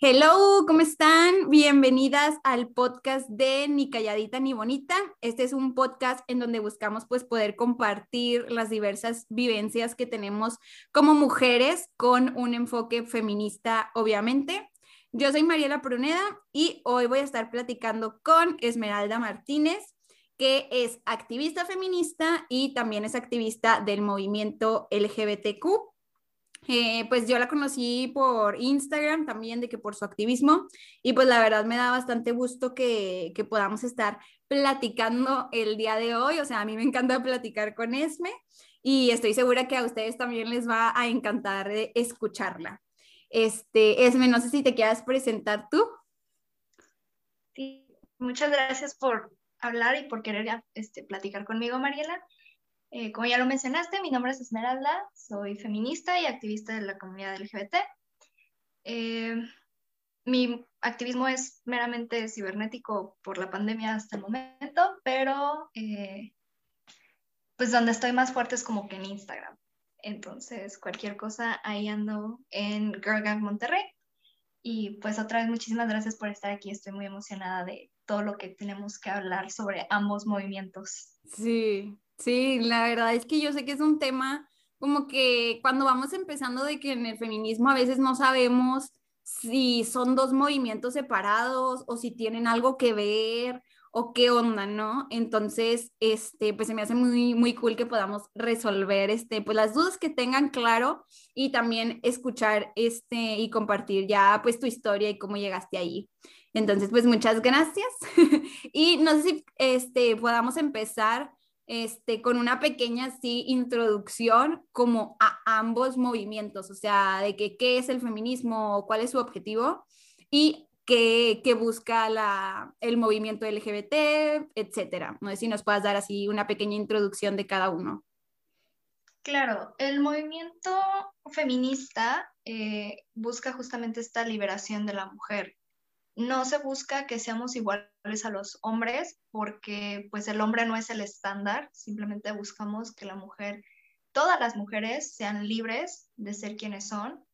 Hello, ¿cómo están? Bienvenidas al podcast de Ni Calladita ni Bonita. Este es un podcast en donde buscamos pues poder compartir las diversas vivencias que tenemos como mujeres con un enfoque feminista, obviamente. Yo soy Mariela Pruneda y hoy voy a estar platicando con Esmeralda Martínez, que es activista feminista y también es activista del movimiento LGBTQ. Eh, pues yo la conocí por Instagram también, de que por su activismo, y pues la verdad me da bastante gusto que, que podamos estar platicando el día de hoy, o sea, a mí me encanta platicar con Esme y estoy segura que a ustedes también les va a encantar escucharla. Este, Esme, no sé si te quieras presentar tú. Sí, muchas gracias por hablar y por querer este, platicar conmigo, Mariela. Eh, como ya lo mencionaste, mi nombre es Esmeralda, soy feminista y activista de la comunidad LGBT. Eh, mi activismo es meramente cibernético por la pandemia hasta el momento, pero eh, pues donde estoy más fuerte es como que en Instagram. Entonces, cualquier cosa, ahí ando en Girl Gang Monterrey. Y pues otra vez, muchísimas gracias por estar aquí. Estoy muy emocionada de todo lo que tenemos que hablar sobre ambos movimientos. Sí, Sí, la verdad es que yo sé que es un tema como que cuando vamos empezando de que en el feminismo a veces no sabemos si son dos movimientos separados o si tienen algo que ver o qué onda, ¿no? Entonces, este, pues se me hace muy, muy cool que podamos resolver, este, pues las dudas que tengan claro y también escuchar, este, y compartir ya, pues tu historia y cómo llegaste ahí. Entonces, pues muchas gracias. y no sé si, este, podamos empezar este, con una pequeña introducción como a ambos movimientos, o sea, de que, qué es el feminismo, cuál es su objetivo y qué, qué busca la, el movimiento LGBT, etcétera. No sé si nos puedas dar así una pequeña introducción de cada uno. Claro, el movimiento feminista eh, busca justamente esta liberación de la mujer no se busca que seamos iguales a los hombres porque pues el hombre no es el estándar, simplemente buscamos que la mujer, todas las mujeres sean libres de ser quienes son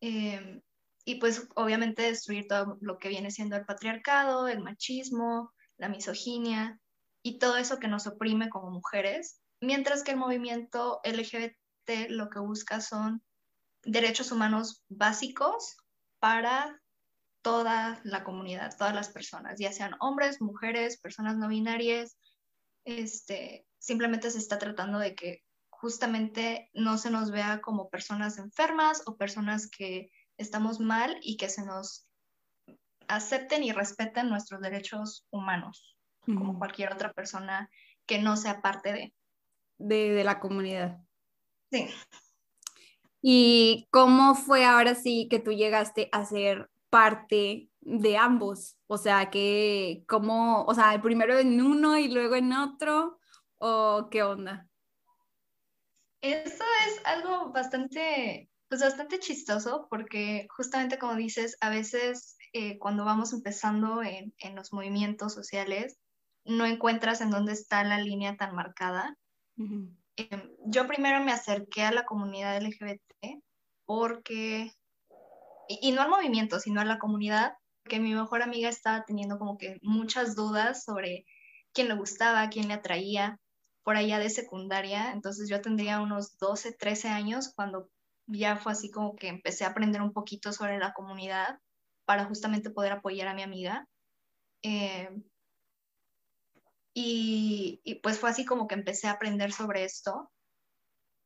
em, y pues obviamente destruir todo lo que viene siendo el patriarcado, el machismo, la misoginia y todo eso que nos oprime como mujeres, mientras que el movimiento LGBT lo que busca son derechos humanos básicos para toda la comunidad, todas las personas, ya sean hombres, mujeres, personas no binarias, este, simplemente se está tratando de que justamente no se nos vea como personas enfermas o personas que estamos mal y que se nos acepten y respeten nuestros derechos humanos, como cualquier otra persona que no sea parte de. De, de la comunidad. Sí. ¿Y cómo fue ahora sí que tú llegaste a ser parte de ambos, o sea, que como, o sea, el primero en uno y luego en otro, o qué onda. Eso es algo bastante, pues bastante chistoso, porque justamente como dices, a veces eh, cuando vamos empezando en, en los movimientos sociales, no encuentras en dónde está la línea tan marcada. Em, yo primero me acerqué a la comunidad LGBT porque y, no al movimiento, sino a la comunidad, que mi mejor amiga estaba teniendo como que muchas dudas sobre quién le gustaba, quién le atraía, por allá de secundaria, entonces yo tendría unos 12, 13 años cuando ya fue así como que empecé a aprender un poquito sobre la comunidad para justamente poder apoyar a mi amiga. Eh, y, y, pues fue así como que empecé a aprender sobre esto.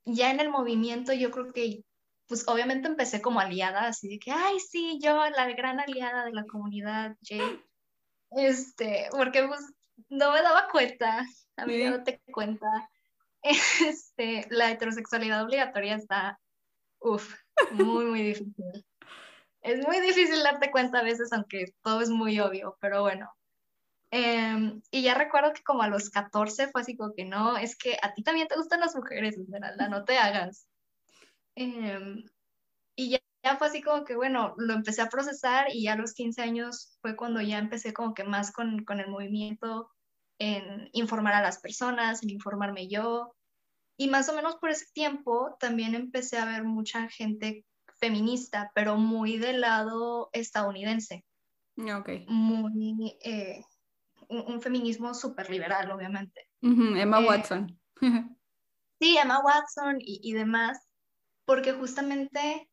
Ya en el movimiento yo creo que pues obviamente empecé como aliada, así de que, ay, sí, yo, la gran aliada de la comunidad, Jay. Este, porque pues no me daba cuenta, a mí no te cuenta. Este, la heterosexualidad obligatoria está, uff, muy, muy difícil. Es muy difícil darte cuenta a veces, aunque todo es muy obvio, pero bueno. Em, y ya recuerdo que como a los 14 fue así como que no, es que a ti también te gustan las mujeres, Esmeralda, no te hagas. Em, y ya, ya, fue así como que, bueno, lo empecé a procesar y ya a los 15 años fue cuando ya empecé como que más con, con el movimiento, en informar a las personas, en informarme yo. Y más o menos por ese tiempo también empecé a ver mucha gente feminista, pero muy del lado estadounidense. Ok. Muy, eh, un, feminismo súper liberal, obviamente. Emma eh, Watson. sí, Emma Watson y, y demás, porque justamente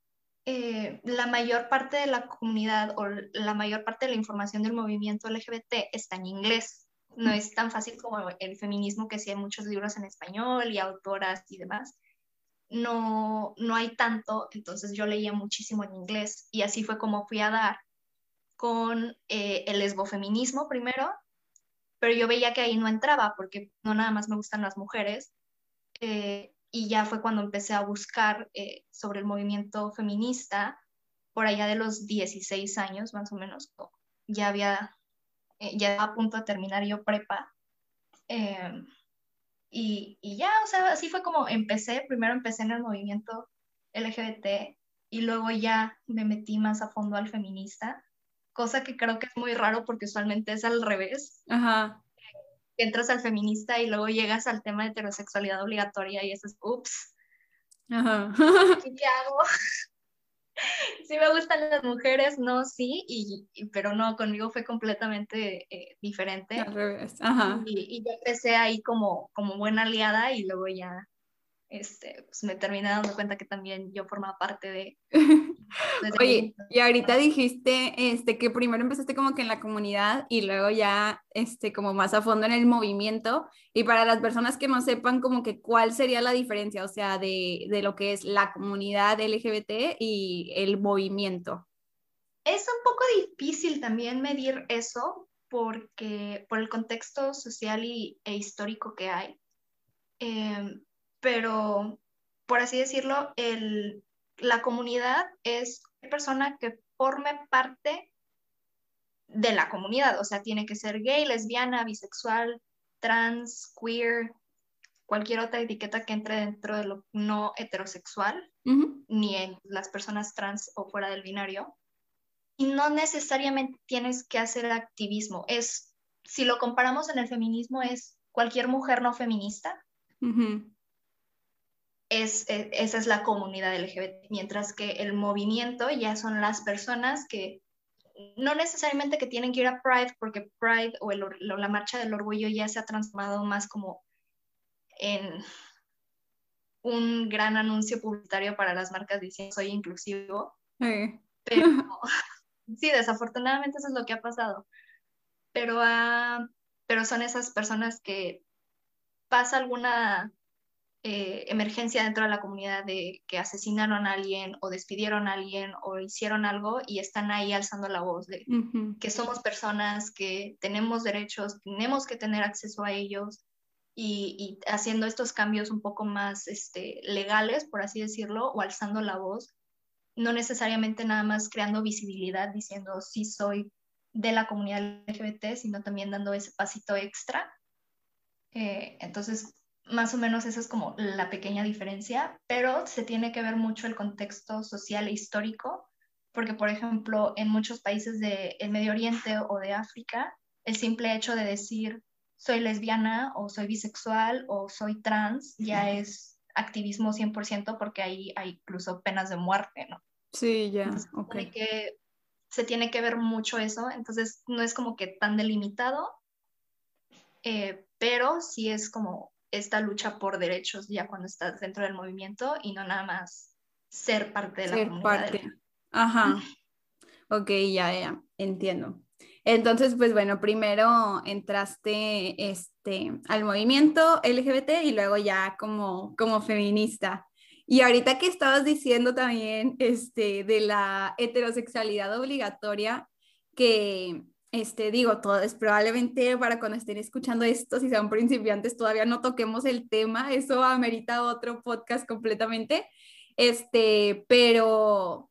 eh, la mayor parte de la comunidad o la mayor parte de la información del movimiento LGBT está en inglés. No es tan fácil como el feminismo, que sí hay muchos libros en español y autoras y demás. No, no hay tanto, entonces yo leía muchísimo en inglés y así fue como fui a dar con eh, el lesbofeminismo primero, pero yo veía que ahí no entraba porque no nada más me gustan las mujeres. Eh, y ya fue cuando empecé a buscar eh, sobre el movimiento feminista, por allá de los 16 años más o menos, ya había, eh, ya a punto de terminar yo prepa. Em, y, y, ya, o sea, así fue como empecé, primero empecé en el movimiento LGBT y luego ya me metí más a fondo al feminista, cosa que creo que es muy raro porque usualmente es al revés. Ajá entras al feminista y luego llegas al tema de heterosexualidad obligatoria y eso es, ups, Ajá. ¿qué hago? sí me gustan las mujeres, no, sí, y, pero no, conmigo fue completamente eh, diferente. Al revés, ajá. Y, y, yo empecé ahí como, como buena aliada y luego ya este, pues me terminé dando cuenta que también yo formaba parte de... Oye, y ahorita dijiste este, que primero empezaste como que en la comunidad y luego ya este, como más a fondo en el movimiento. Y para las personas que no sepan como que cuál sería la diferencia, o sea, de, de lo que es la comunidad LGBT y el movimiento. Es un poco difícil también medir eso porque por el contexto social y, e histórico que hay. Eh, pero por así decirlo, el, la comunidad es una persona que forme parte de la comunidad, o sea, tiene que ser gay, lesbiana, bisexual, trans, queer, cualquier otra etiqueta que entre dentro de lo no heterosexual, ni en las personas trans o fuera del binario. Y no necesariamente tienes que hacer activismo. Es, si lo comparamos en el feminismo, es cualquier mujer no feminista es, e, esa es la comunidad LGBT, mientras que el movimiento ya son las personas que no necesariamente que tienen que ir a Pride, porque Pride o, la marcha del orgullo ya se ha transformado más como en un gran anuncio publicitario para las marcas diciendo soy inclusivo. Sí. Pero sí, desafortunadamente eso es lo que ha pasado. Pero, uh, pero son esas personas que pasa alguna eh, emergencia dentro de la comunidad de que asesinaron a alguien o despidieron a alguien o hicieron algo y están ahí alzando la voz de que somos personas, que tenemos derechos, tenemos que tener acceso a ellos y, haciendo estos cambios un poco más este, legales, por así decirlo, o alzando la voz, no necesariamente nada más creando visibilidad diciendo sí soy de la comunidad LGBT, sino también dando ese pasito extra. Eh, entonces, más o menos esa es como la pequeña diferencia, pero se tiene que ver mucho el contexto social e histórico, porque por ejemplo en muchos países del Medio Oriente o de África, el simple hecho de decir soy lesbiana o soy bisexual o soy trans ya es activismo 100% porque ahí hay incluso penas de muerte, ¿no? Sí, ya, que, se tiene que ver mucho eso, entonces no es como que tan delimitado, eh, pero sí es como esta lucha por derechos ya cuando estás dentro del movimiento y no nada más ser parte de la ser Parte. Ajá. Ok, ya, ya, entiendo. Entonces, pues bueno, primero entraste este, al movimiento LGBT y luego ya como, como feminista. Y ahorita que estabas diciendo también este, de la heterosexualidad obligatoria, que este, digo, todo es probablemente para cuando estén escuchando esto, si sean principiantes, todavía no toquemos el tema, eso amerita otro podcast completamente, este, pero,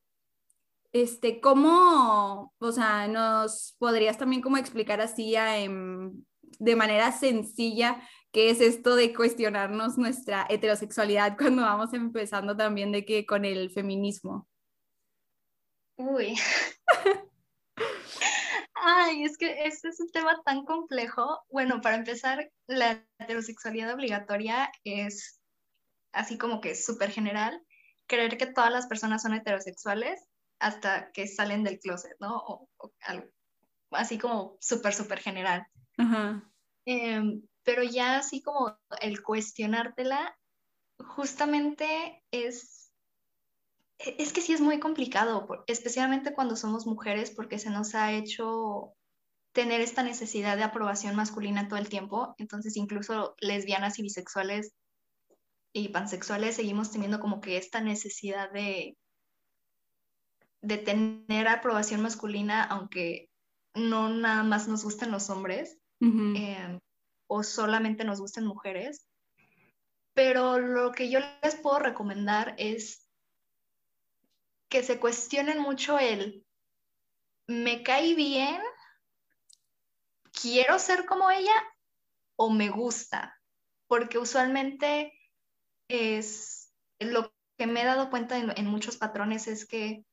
este, ¿cómo, o sea, nos podrías también como explicar así de manera sencilla qué es esto de cuestionarnos nuestra heterosexualidad cuando vamos empezando también de que con el feminismo? Uy. Ay, es que este es un tema tan complejo. Bueno, para empezar, la heterosexualidad obligatoria es así como que súper general creer que todas las personas son heterosexuales hasta que salen del closet, ¿no? O, algo así como súper, súper general. Em, pero ya así como el cuestionártela, justamente es, es que sí es muy complicado, especialmente cuando somos mujeres, porque se nos ha hecho tener esta necesidad de aprobación masculina todo el tiempo. Entonces, incluso lesbianas y bisexuales y pansexuales seguimos teniendo como que esta necesidad de, de tener aprobación masculina, aunque no nada más nos gusten los hombres em, o solamente nos gusten mujeres. Pero lo que yo les puedo recomendar es que se cuestionen mucho el, ¿me cae bien? ¿Quiero ser como ella? ¿O me gusta? Porque usualmente es lo que me he dado cuenta en, muchos patrones es que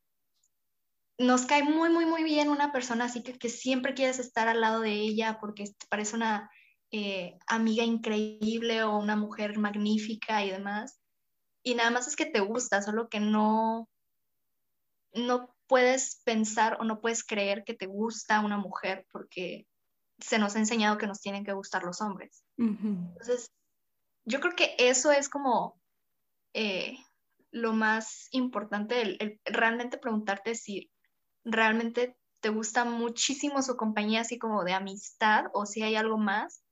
nos cae muy, muy, muy bien una persona así que, que siempre quieres estar al lado de ella porque te parece una eh, amiga increíble o una mujer magnífica y demás. Y nada más es que te gusta, solo que no, no puedes pensar o no puedes creer que te gusta una mujer porque se nos ha enseñado que nos tienen que gustar los hombres. Entonces, yo creo que eso es como eh, lo más importante, el, realmente preguntarte si realmente te gusta muchísimo su compañía, así como de amistad, o si hay algo más,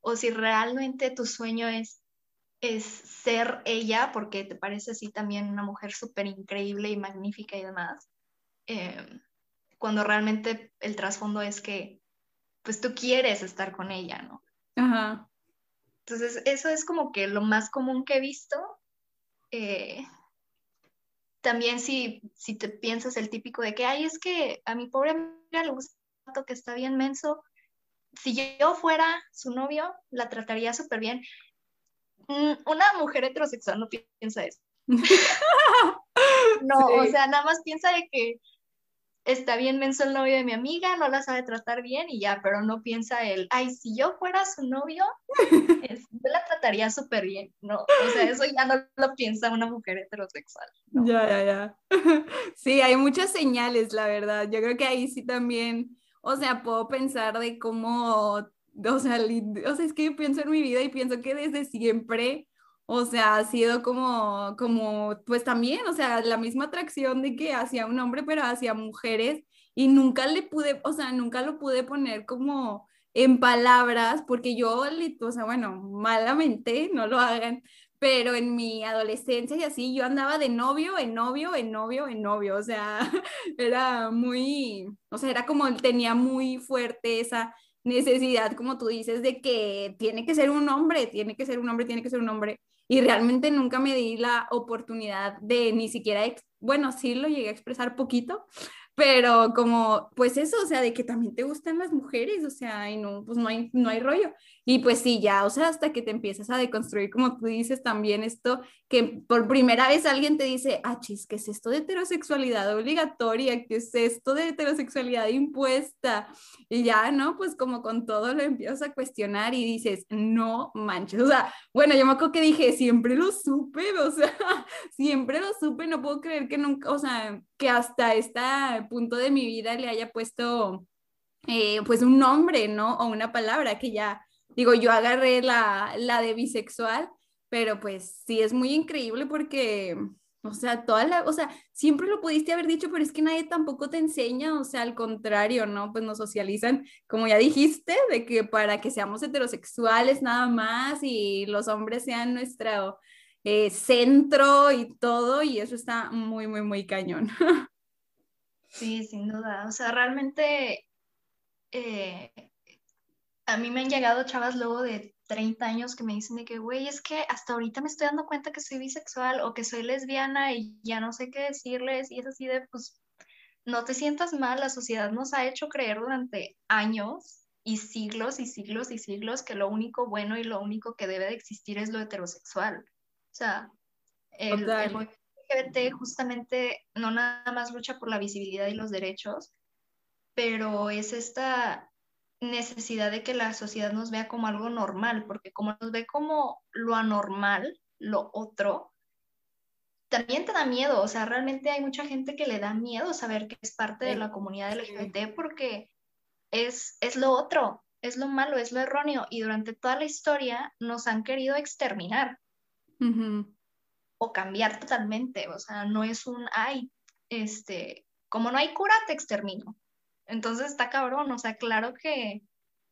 o si realmente tu sueño es, es ser ella, porque te parece así también una mujer súper increíble y magnífica y demás, em, cuando realmente el trasfondo es que, pues tú quieres estar con ella, ¿no? Ajá. Entonces, eso es como que lo más común que he visto. Eh, también si, si te piensas el típico de que, ay, es que a mi pobre amiga le gusta que está bien menso, si yo fuera su novio, la trataría súper bien. Mm, una mujer heterosexual no piensa eso. no, o sea, nada más piensa de que está bien menso el novio de mi amiga, no la sabe tratar bien y ya, pero no piensa él, ay, si yo fuera su novio, yo la trataría súper bien, ¿no? O sea, eso ya no lo piensa una mujer heterosexual. Ya, ya, ya. Sí, hay muchas señales, la verdad. Yo creo que ahí sí también, o sea, puedo pensar de cómo, o sea, o sea, es que pienso en mi vida y pienso que desde siempre o sea, ha sido como, como, pues también, o sea, la misma atracción de que hacia un hombre, pero hacia mujeres, y nunca le pude, o sea, nunca lo pude poner como en palabras, porque yo, o sea, bueno, malamente, no lo hagan, pero en mi adolescencia y así, yo andaba de novio en novio, en novio, en novio, o sea, era muy, o sea, era como, tenía muy fuerte esa necesidad, como tú dices, de que tiene que ser un hombre, tiene que ser un hombre, tiene que ser un hombre y realmente nunca me di la oportunidad de ni siquiera, bueno, sí lo llegué a expresar poquito, pero como, pues eso, o sea, de que también te gustan las mujeres, o sea, y no, pues no hay, no hay rollo. Y pues sí, ya, o sea, hasta que te empiezas a deconstruir, como tú dices, también esto, que por primera vez alguien te dice, ah, chis, ¿qué es esto de heterosexualidad obligatoria? ¿Qué es esto de heterosexualidad impuesta? Y ya, ¿no? Pues como con todo lo empiezas a cuestionar y dices, no manches, o sea, bueno, yo me acuerdo que dije, siempre lo supe, o sea, siempre lo supe, no puedo creer que nunca, o sea, que hasta este punto de mi vida le haya puesto eh, pues un nombre, ¿no? O una palabra que ya, digo, yo agarré la, la de bisexual, pero pues sí es muy increíble porque, o sea, toda la, o sea, siempre lo pudiste haber dicho, pero es que nadie tampoco te enseña, o sea, al contrario, ¿no? Pues nos socializan, como ya dijiste, de que para que seamos heterosexuales nada más y los hombres sean nuestro eh, centro y todo, y eso está muy, muy, muy cañón. Sí, sin duda. O sea, realmente eh, a mí me han llegado chavas luego de 30 años que me dicen de que, güey, es que hasta ahorita me estoy dando cuenta que soy bisexual o que soy lesbiana y ya no sé qué decirles y es así de, pues, no te sientas mal, la sociedad nos ha hecho creer durante años y siglos y siglos y siglos que lo único bueno y lo único que debe de existir es lo heterosexual. O sea, el, movimiento LGBT justamente no nada más lucha por la visibilidad y los derechos, pero es esta necesidad de que la sociedad nos vea como algo normal, porque como nos ve como lo anormal, lo otro, también te da miedo, o sea, realmente hay mucha gente que le da miedo saber que es parte de la comunidad LGBT porque es, es lo otro, es lo malo, es lo erróneo y durante toda la historia nos han querido exterminar. O cambiar totalmente, o sea, no es un, ay, este, como no hay cura, te extermino. Entonces está cabrón, o sea, claro que,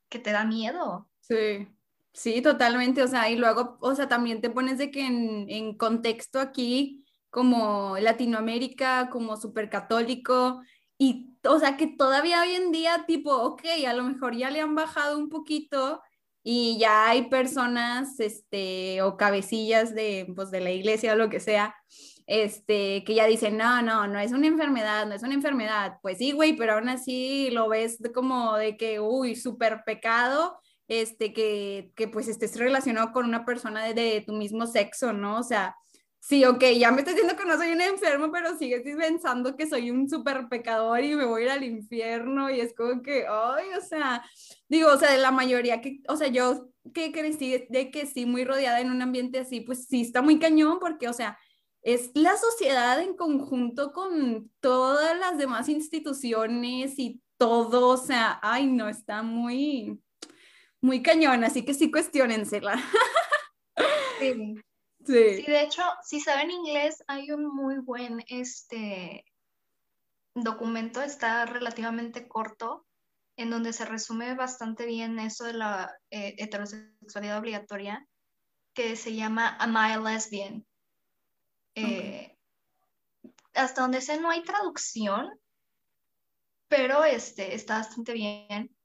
que te da miedo. Sí, sí, totalmente, o sea, y luego, o sea, también te pones de que en, en contexto aquí, como Latinoamérica, como súper católico, y, o sea, que todavía hoy en día, tipo, ok, a lo mejor ya le han bajado un poquito y ya hay personas, este, o cabecillas de, pues, de la iglesia o lo que sea, este, que ya dicen, no, no, no es una enfermedad, no es una enfermedad. Pues sí, güey, pero aún así lo ves como de que, uy, súper pecado, este, que, que pues estés relacionado con una persona de, tu mismo sexo, ¿no? O sea, sí, ok, ya me estoy diciendo que no soy un enfermo, pero sigues pensando que soy un súper pecador y me voy al infierno y es como que, ay, o sea, digo, o sea, de la mayoría que, o sea, yo que crecí de que sí, muy rodeada en un ambiente así, pues sí está muy cañón porque, o sea, es la sociedad en conjunto con todas las demás instituciones y todo, o sea, ay, no, está muy, muy cañón, así que sí cuestionensela. Sí. Sí. de hecho, si saben inglés, hay un muy buen este, documento, está relativamente corto, en donde se resume bastante bien eso de la eh, heterosexualidad obligatoria, que se llama Am I a Lesbian? Eh, hasta donde sé no hay traducción, pero este, está bastante bien.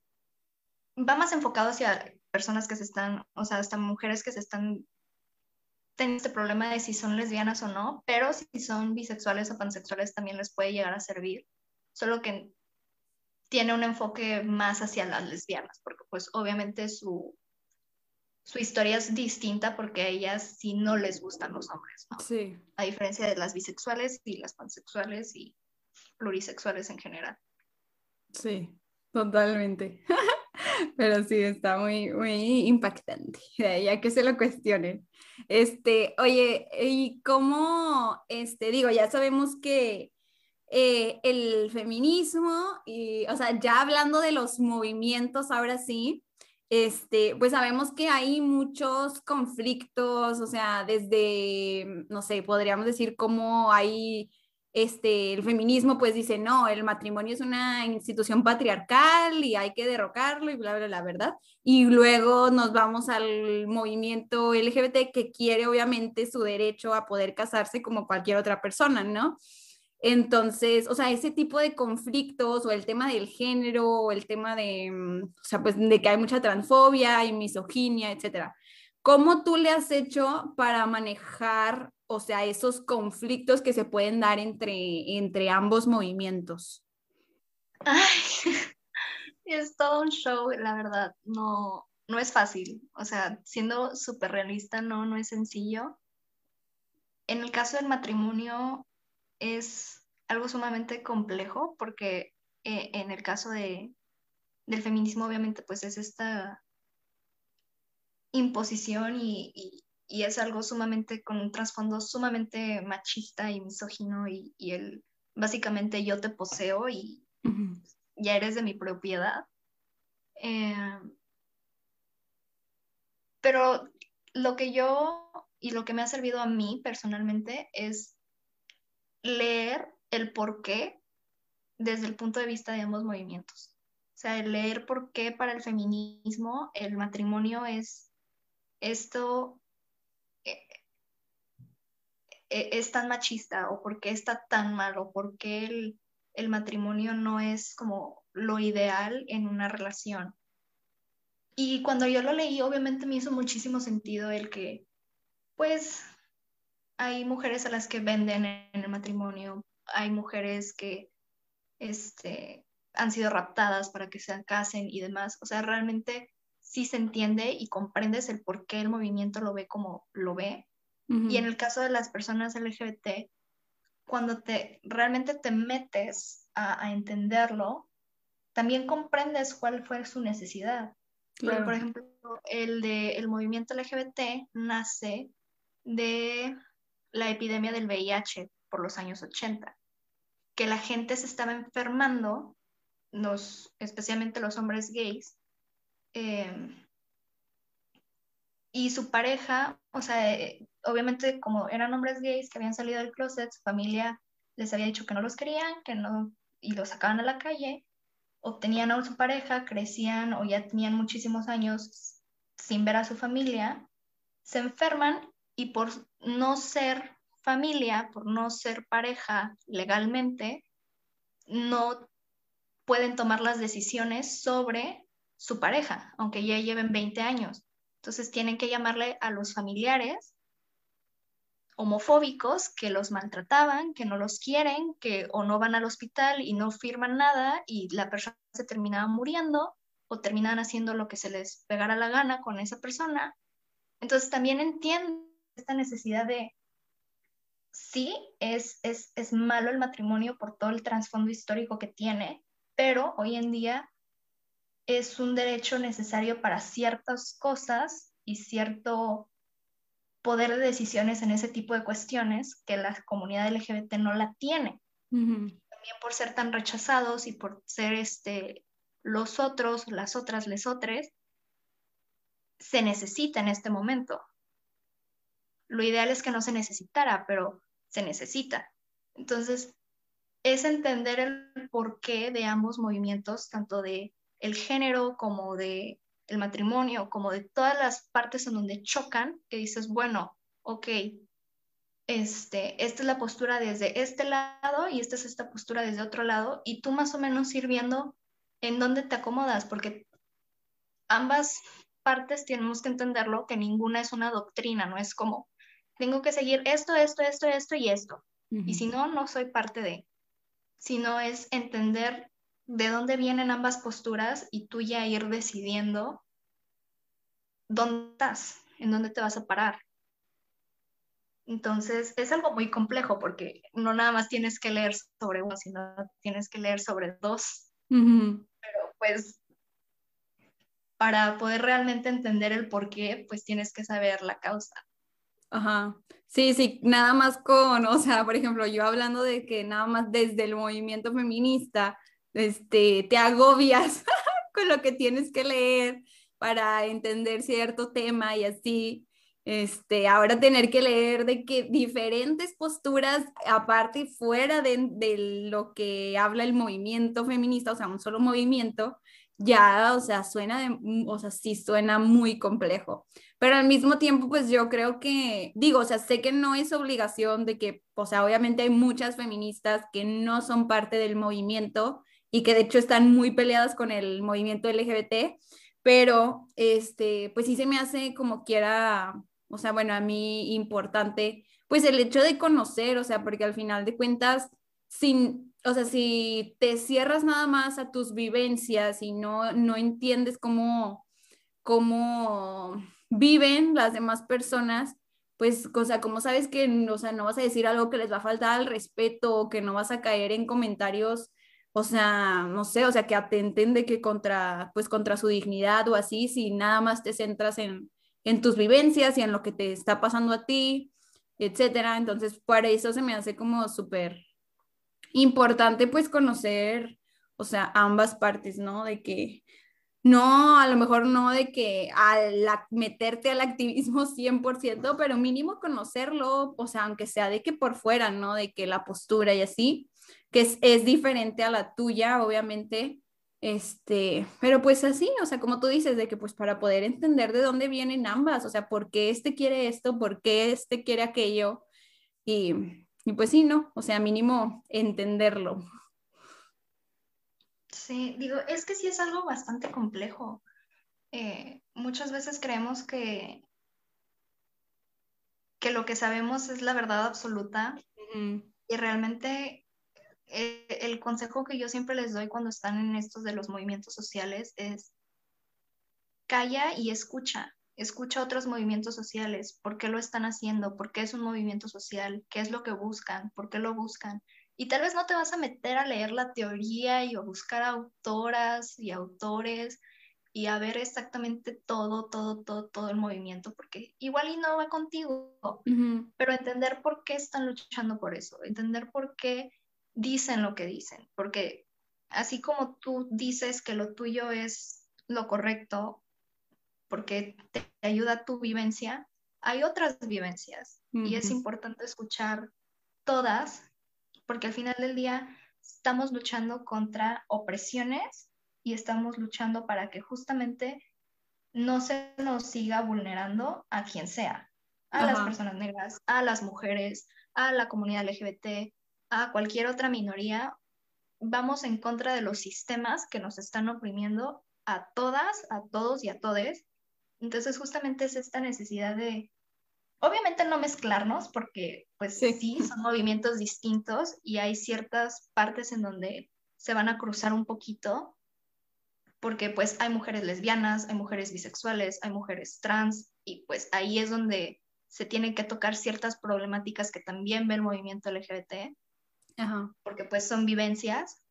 Va más enfocado hacia personas que se están, o sea, hasta mujeres que se están tienen este problema de si son lesbianas o no, pero si son bisexuales o pansexuales también les puede llegar a servir, solo que tiene un enfoque más hacia las lesbianas, porque pues obviamente su, su historia es distinta porque a ellas sí no les gustan los hombres, ¿no? Sí. A diferencia de las bisexuales y las pansexuales y plurisexuales en general. Sí, totalmente. Pero sí, está muy, muy impactante, ya que se lo cuestionen. Este, oye, ¿y cómo, este, digo, ya sabemos que eh, el feminismo, y, o sea, ya hablando de los movimientos ahora sí, este, pues sabemos que hay muchos conflictos, o sea, desde, no sé, podríamos decir cómo hay este, el feminismo pues dice, no, el matrimonio es una institución patriarcal y hay que derrocarlo y bla, bla, la verdad. Y luego nos vamos al movimiento LGBT que quiere obviamente su derecho a poder casarse como cualquier otra persona, ¿no? Entonces, o sea, ese tipo de conflictos o el tema del género o el tema de, mm, o sea, pues de que hay mucha transfobia y misoginia, etcétera. ¿Cómo tú le has hecho para manejar o sea, esos conflictos que se pueden dar entre, entre ambos movimientos? Ay, es todo un show, la verdad, no, no es fácil, o sea, siendo súper realista, no, no es sencillo. En el caso del matrimonio es algo sumamente complejo porque eh, en el caso de, del feminismo obviamente pues es esta imposición y, y es algo sumamente con un trasfondo sumamente machista y misógino y, y el básicamente yo te poseo y ya eres de mi propiedad. Eh, pero lo que yo y lo que me ha servido a mí personalmente es leer el por qué desde el punto de vista de ambos movimientos. O sea, leer por qué para el feminismo el matrimonio es esto e, es tan machista o por qué está tan mal o por qué el, el matrimonio no es como lo ideal en una relación. Y cuando yo lo leí, obviamente me hizo muchísimo sentido el que, pues, hay mujeres a las que venden en el matrimonio, hay mujeres que este, han sido raptadas para que se casen y demás. O sea, realmente sí se entiende y comprendes el por qué el movimiento lo ve como lo ve. Y en el caso de las personas LGBT, cuando te realmente te metes a, entenderlo, también comprendes cuál fue su necesidad. por ejemplo, el, de, el movimiento LGBT nace de la epidemia del VIH por los años 80, que la gente se estaba enfermando, los, especialmente los hombres gays, em, y su pareja, o sea, eh, obviamente como eran hombres gays que habían salido del closet, su familia les había dicho que no los querían, que no, y los sacaban a la calle, obtenían a su pareja, crecían o ya tenían muchísimos años sin ver a su familia, se enferman y por no ser familia, por no ser pareja legalmente, no pueden tomar las decisiones sobre su pareja, aunque ya lleven 20 años. Entonces tienen que llamarle a los familiares homofóbicos que los maltrataban, que no los quieren, que o no van al hospital y no firman nada y la persona se terminaba muriendo o terminaban haciendo lo que se les pegara la gana con esa persona. Entonces también entiendo esta necesidad de, sí, es, es, es malo el matrimonio por todo el trasfondo histórico que tiene, pero hoy en día es un derecho necesario para ciertas cosas y cierto poder de decisiones en ese tipo de cuestiones que la comunidad LGBT no la tiene. También por ser tan rechazados y por ser este, los otros, las otras, les otros, se necesita en este momento. Lo ideal es que no se necesitara, pero se necesita. Entonces, es entender el porqué de ambos movimientos, tanto de el género como de el matrimonio, como de todas las partes en donde chocan, que dices, bueno, ok, este, esta es la postura desde este lado y esta es esta postura desde otro lado, y tú más o menos ir viendo en dónde te acomodas, porque ambas partes tenemos que entenderlo, que ninguna es una doctrina, no es como, tengo que seguir esto, esto, esto, esto y esto, y si no, no soy parte de, sino es entender de dónde vienen ambas posturas y tú ya ir decidiendo dónde estás, en dónde te vas a parar. Entonces, es algo muy complejo porque no nada más tienes que leer sobre uno, sino tienes que leer sobre dos. Pero pues, para poder realmente entender el por qué, pues tienes que saber la causa. Ajá. Sí, sí, nada más con, o sea, por ejemplo, yo hablando de que nada más desde el movimiento feminista, este, te agobias con lo que tienes que leer para entender cierto tema y así. Este, ahora tener que leer de que diferentes posturas, aparte fuera de, de, lo que habla el movimiento feminista, o sea, un solo movimiento, ya, o sea, suena, o sea, sí suena muy complejo. Pero al mismo tiempo, pues yo creo que, digo, o sea, sé que no es obligación de que, o sea, obviamente hay muchas feministas que no son parte del movimiento y que de hecho están muy peleadas con el movimiento LGBT, pero este, pues sí se me hace como quiera, o sea, bueno, a mí importante, pues el hecho de conocer, o sea, porque al final de cuentas, sin, o sea, si te cierras nada más a tus vivencias y no, no entiendes cómo, cómo viven las demás personas, pues, o sea, como sabes que, o sea, no vas a decir algo que les va a faltar al respeto o que no vas a caer en comentarios o sea, no sé, o sea, que atenten de que contra, pues contra su dignidad o así, si nada más te centras en, en tus vivencias y en lo que te está pasando a ti, etcétera. Entonces, para eso se me hace como súper importante, pues, conocer, o sea, ambas partes, ¿no? De que no, a lo mejor no de que al meterte al activismo 100%, pero mínimo conocerlo, o sea, aunque sea de que por fuera, ¿no? De que la postura y así, que es, es diferente a la tuya, obviamente, este, pero pues así, o sea, como tú dices, de que pues para poder entender de dónde vienen ambas, o sea, por qué este quiere esto, por qué este quiere aquello, y, y pues sí, ¿no? O sea, mínimo entenderlo. Sí, digo, es que sí es algo bastante complejo. Eh, muchas veces creemos que, que lo que sabemos es la verdad absoluta y realmente eh, el consejo que yo siempre les doy cuando están en estos de los movimientos sociales es calla y escucha. Escucha otros movimientos sociales, por qué lo están haciendo, por qué es un movimiento social, qué es lo que buscan, por qué lo buscan. Y tal vez no te vas a meter a leer la teoría y a buscar autoras y autores y a ver exactamente todo, todo, todo, todo el movimiento, porque igual y no va contigo, pero entender por qué están luchando por eso, entender por qué dicen lo que dicen, porque así como tú dices que lo tuyo es lo correcto, porque te ayuda tu vivencia, hay otras vivencias y es importante escuchar todas, porque al final del día estamos luchando contra opresiones y estamos luchando para que justamente no se nos siga vulnerando a quien sea, a las personas negras, a las mujeres, a la comunidad LGBT, a cualquier otra minoría. Vamos en contra de los sistemas que nos están oprimiendo a todas, a todos y a todes. Entonces justamente es esta necesidad de, obviamente no mezclarnos porque pues sí son movimientos distintos y hay ciertas partes en donde se van a cruzar un poquito, porque pues hay mujeres lesbianas, hay mujeres bisexuales, hay mujeres trans, y pues ahí es donde se tienen que tocar ciertas problemáticas que también ve el movimiento LGBT, porque pues son vivencias,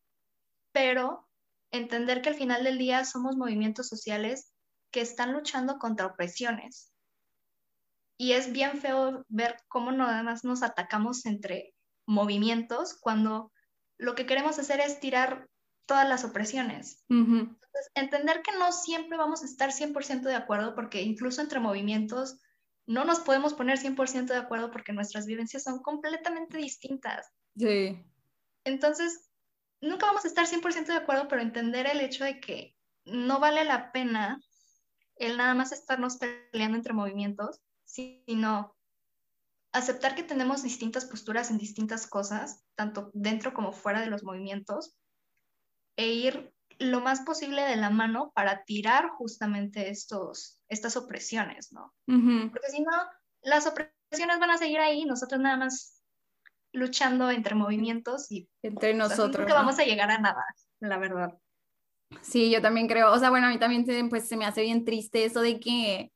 pero entender que al final del día somos movimientos sociales que están luchando contra opresiones. Y es bien feo ver cómo nada más nos atacamos entre movimientos cuando lo que queremos hacer es tirar todas las opresiones. Entonces, entender que no siempre vamos a estar 100% de acuerdo, porque incluso entre movimientos no nos podemos poner 100% de acuerdo porque nuestras vivencias son completamente distintas. Sí. Entonces, nunca vamos a estar 100% de acuerdo, pero entender el hecho de que no vale la pena el nada más estarnos peleando entre movimientos, sino aceptar que tenemos distintas posturas en distintas cosas, tanto dentro como fuera de los movimientos, e ir lo más posible de la mano para tirar justamente estos, estas opresiones, ¿no? Porque si no, las opresiones van a seguir ahí, nosotros nada más luchando entre movimientos y entre nosotros. O vamos a llegar a nada, la verdad. Sí, yo también creo, o sea, bueno, a mí también pues, se me hace bien triste eso de que,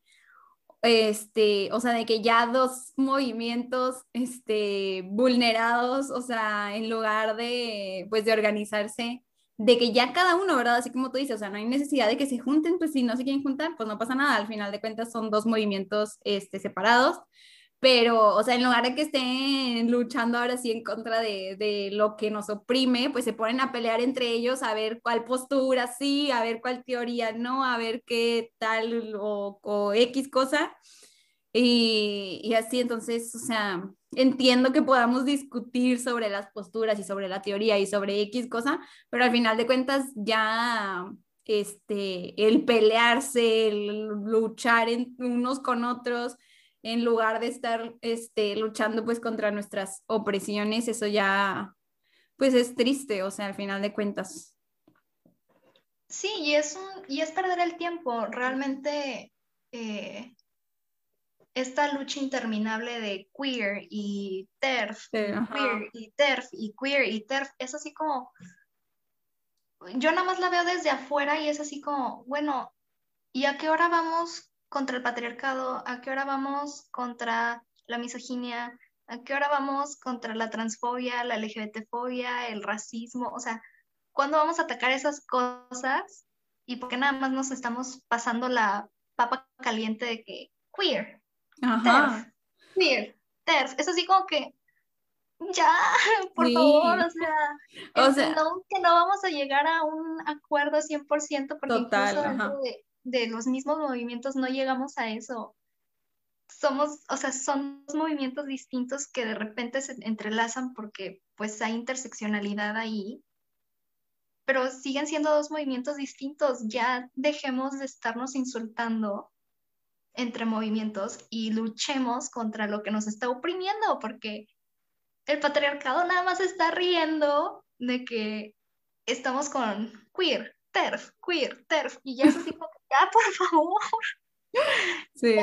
este, o sea, de que ya dos movimientos, este, vulnerados, o sea, en lugar de, pues, de organizarse, de que ya cada uno, ¿verdad? Así como tú dices, o sea, no hay necesidad de que se junten, pues si no se quieren juntar, pues no pasa nada, al final de cuentas son dos movimientos este, separados, pero, o sea, en lugar de que estén luchando ahora sí en contra de, de, lo que nos oprime, pues se ponen a pelear entre ellos a ver cuál postura sí, a ver cuál teoría no, a ver qué tal o, o X cosa. Y, y, así, entonces, o sea, entiendo que podamos discutir sobre las posturas y sobre la teoría y sobre X cosa, pero al final de cuentas ya este, el pelearse, el luchar en, unos con otros, en lugar de estar este, luchando pues contra nuestras opresiones, eso ya pues es triste, o sea, al final de cuentas. Sí, y es, un, y es perder el tiempo, realmente... Eh esta lucha interminable de queer y TERF, queer y TERF y queer y TERF, es así como, yo nada más la veo desde afuera y es así como, bueno, ¿y a qué hora vamos contra el patriarcado? ¿A qué hora vamos contra la misoginia? ¿A qué hora vamos contra la transfobia, la LGBTfobia, el racismo? O sea, ¿cuándo vamos a atacar esas cosas? ¿Y por qué nada más nos estamos pasando la papa caliente de que queer, Ajá. Terf, TERF, es así como que ya, por favor, o sea, o sea no, que no vamos a llegar a un acuerdo 100% porque incluso dentro de, de, los mismos movimientos no llegamos a eso. Somos, o sea, son movimientos distintos que de repente se entrelazan porque pues hay interseccionalidad ahí, pero siguen siendo dos movimientos distintos. Ya dejemos de estarnos insultando entre movimientos y luchemos contra lo que nos está oprimiendo, porque el patriarcado nada más está riendo de que estamos con queer, terf, queer, terf, y ya es así como, ya, por favor. Sí.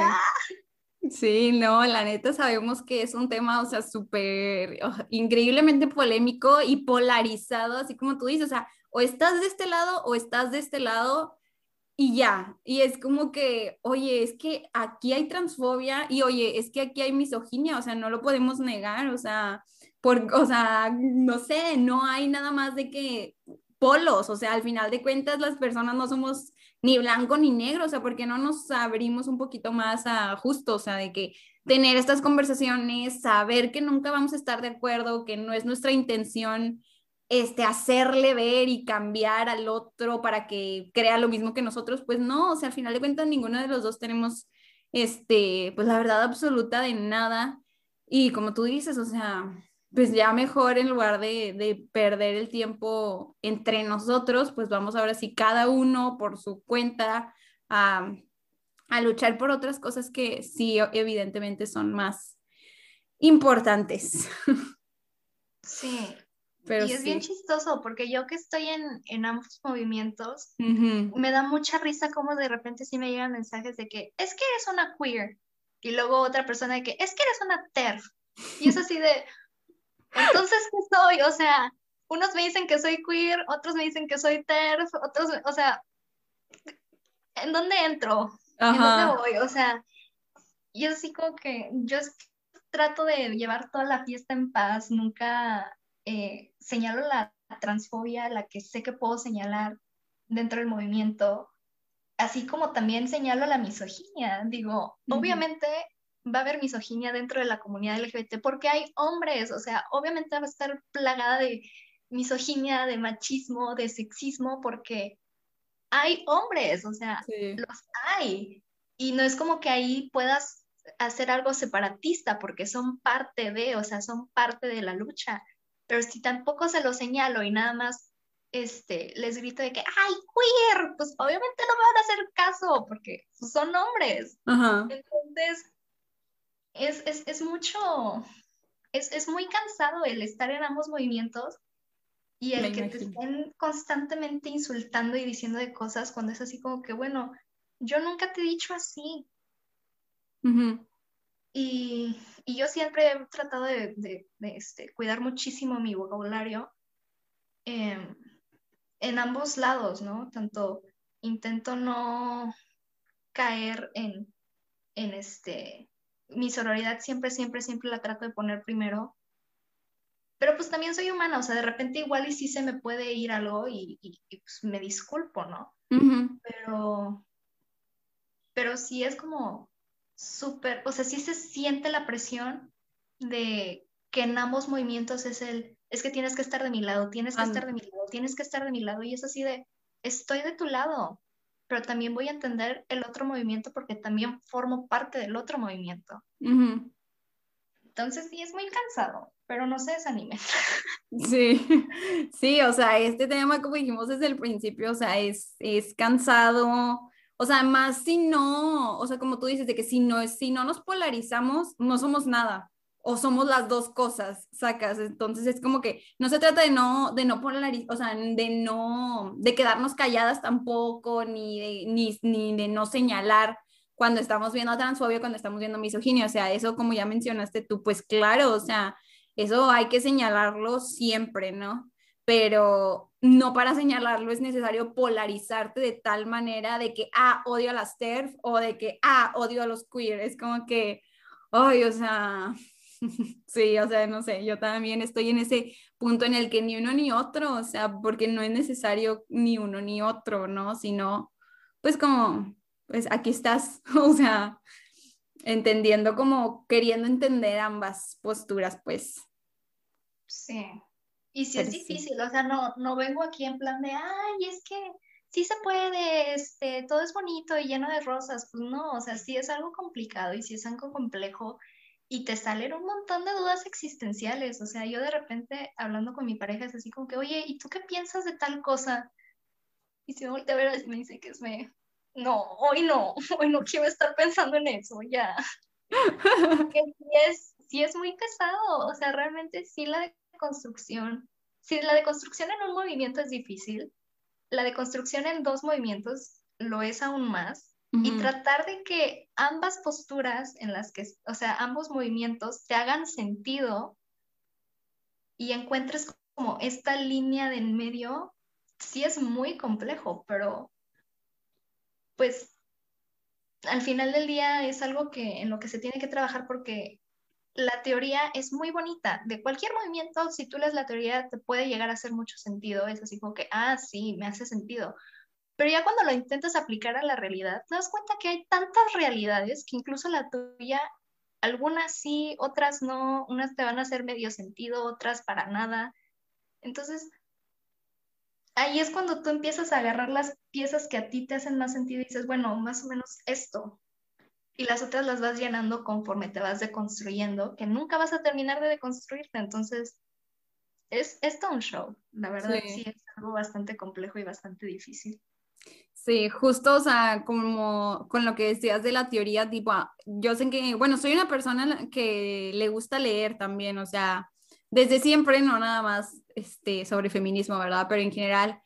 Sí, no, la neta sabemos que es un tema, o sea, súper, oh, increíblemente polémico y polarizado, así como tú dices, o sea, o estás de este lado o estás de este lado, y ya, y es como que, oye, es que aquí hay transfobia y oye, es que aquí hay misoginia, o sea, no lo podemos negar, o sea, por, o sea, no sé, no hay nada más de que polos, o sea, al final de cuentas las personas no somos ni blanco ni negro, o sea, ¿por qué no nos abrimos un poquito más a justo, o sea, de que tener estas conversaciones, saber que nunca vamos a estar de acuerdo, que no es nuestra intención este, hacerle ver y cambiar al otro para que crea lo mismo que nosotros, pues no, o sea, al final de cuentas ninguno de los dos tenemos, este, pues la verdad absoluta de nada. Y como tú dices, o sea, pues ya mejor en lugar de, de, perder el tiempo entre nosotros, pues vamos ahora sí cada uno por su cuenta a, a luchar por otras cosas que sí evidentemente son más importantes. Sí. Pero y es bien chistoso porque yo que estoy en, en ambos movimientos, me da mucha risa como de repente sí me llegan mensajes de que es que eres una queer y luego otra persona de que es que eres una TERF. Y es así de, entonces, ¿qué soy? O sea, unos me dicen que soy queer, otros me dicen que soy TERF, otros, o sea, ¿en dónde entro? ¿En dónde voy? O sea, y así como que yo trato de llevar toda la fiesta en paz, nunca eh, señalo la transfobia, la que sé que puedo señalar dentro del movimiento, así como también señalo la misoginia. Digo, obviamente va a haber misoginia dentro de la comunidad LGBT porque hay hombres, o sea, obviamente va a estar plagada de misoginia, de machismo, de sexismo, porque hay hombres, o sea, los hay. Y no es como que ahí puedas hacer algo separatista porque son parte de, o sea, son parte de la lucha. Pero si tampoco se lo señalo y nada más este, les grito de que, ¡ay, queer! Pues obviamente no me van a hacer caso porque son hombres. Entonces, es, es, es mucho, es, es, muy cansado el estar en ambos movimientos y el que te estén constantemente insultando y diciendo de cosas cuando es así como que, bueno, yo nunca te he dicho así. y, y, yo siempre he tratado de, de, este, cuidar muchísimo mi vocabulario em, en ambos lados, ¿no? Tanto intento no caer en, en este mi sororidad siempre, siempre, siempre la trato de poner primero. Pero pues también soy humana, o sea, de repente igual y sí se me puede ir algo y, pues me disculpo, ¿no? Pero, pero sí es como súper, o sea, sí se siente la presión de que en ambos movimientos es el, es que tienes que estar de mi lado, tienes que estar de mi lado, tienes que estar de mi lado, y es así de, estoy de tu lado, pero también voy a entender el otro movimiento porque también formo parte del otro movimiento. Entonces sí, es muy cansado, pero no se desanimen. Sí, sí, o sea, este tema, como dijimos desde el principio, o sea, es, es cansado, o sea, más si no, o sea, como tú dices, de que si no, si no nos polarizamos, no somos nada o somos las dos cosas, sacas. Entonces es como que no se trata de no, de no polarizar, o sea, de no, de quedarnos calladas tampoco, ni de, ni, ni de no señalar cuando estamos viendo transfobia, cuando estamos viendo misoginia. O sea, eso como ya mencionaste tú, pues claro, o sea, eso hay que señalarlo siempre, ¿no? Pero no para señalarlo es necesario polarizarte de tal manera de que, ah, odio a las TERF o de que, ah, odio a los queer. Es como que, ay, o sea, Sí, o sea, no sé, yo también estoy en ese punto en el que ni uno ni otro, o sea, porque no es necesario ni uno ni otro, ¿no? Sino, pues como, pues aquí estás, o sea, entendiendo como queriendo entender ambas posturas, pues. Sí. Y si es difícil, o sea, no, no vengo aquí en plan de, ay, es que sí se puede, este, todo es bonito y lleno de rosas, pues no, o sea, sí es algo complicado y sí es algo complejo y te salen un montón de dudas existenciales. O sea, yo de repente hablando con mi pareja es así como que, oye, ¿y tú qué piensas de tal cosa? Y si me vuelve a ver, me dice que es me, no, hoy no, hoy no quiero estar pensando en eso, ya. que sí es, sí es muy pesado, o sea, realmente sí la deconstrucción, si la deconstrucción en un movimiento es difícil, la deconstrucción en dos movimientos lo es aún más, y tratar de que ambas posturas en las que, o sea, ambos movimientos te hagan sentido y encuentres como esta línea de en medio, sí es muy complejo, pero pues al final del día es algo que en lo que se tiene que trabajar porque la teoría es muy bonita. De cualquier movimiento, si tú lees la teoría, te puede llegar a hacer mucho sentido. Es así como que, ah, sí, me hace sentido. Pero ya cuando lo intentas aplicar a la realidad, te das cuenta que hay tantas realidades que incluso la tuya, algunas sí, otras no, unas te van a hacer medio sentido, otras para nada. Entonces, ahí es cuando tú empiezas a agarrar las piezas que a ti te hacen más sentido y dices, bueno, más o menos esto. Y las otras las vas llenando conforme te vas deconstruyendo, que nunca vas a terminar de deconstruirte. Entonces, es, es todo un show. La verdad, sí. es algo bastante complejo y bastante difícil. Sí, justo, o sea, como con lo que decías de la teoría, tipo, ah, yo sé que, bueno, soy una persona que le gusta leer también, o sea, desde siempre, no nada más este, sobre feminismo, ¿verdad? Pero en general,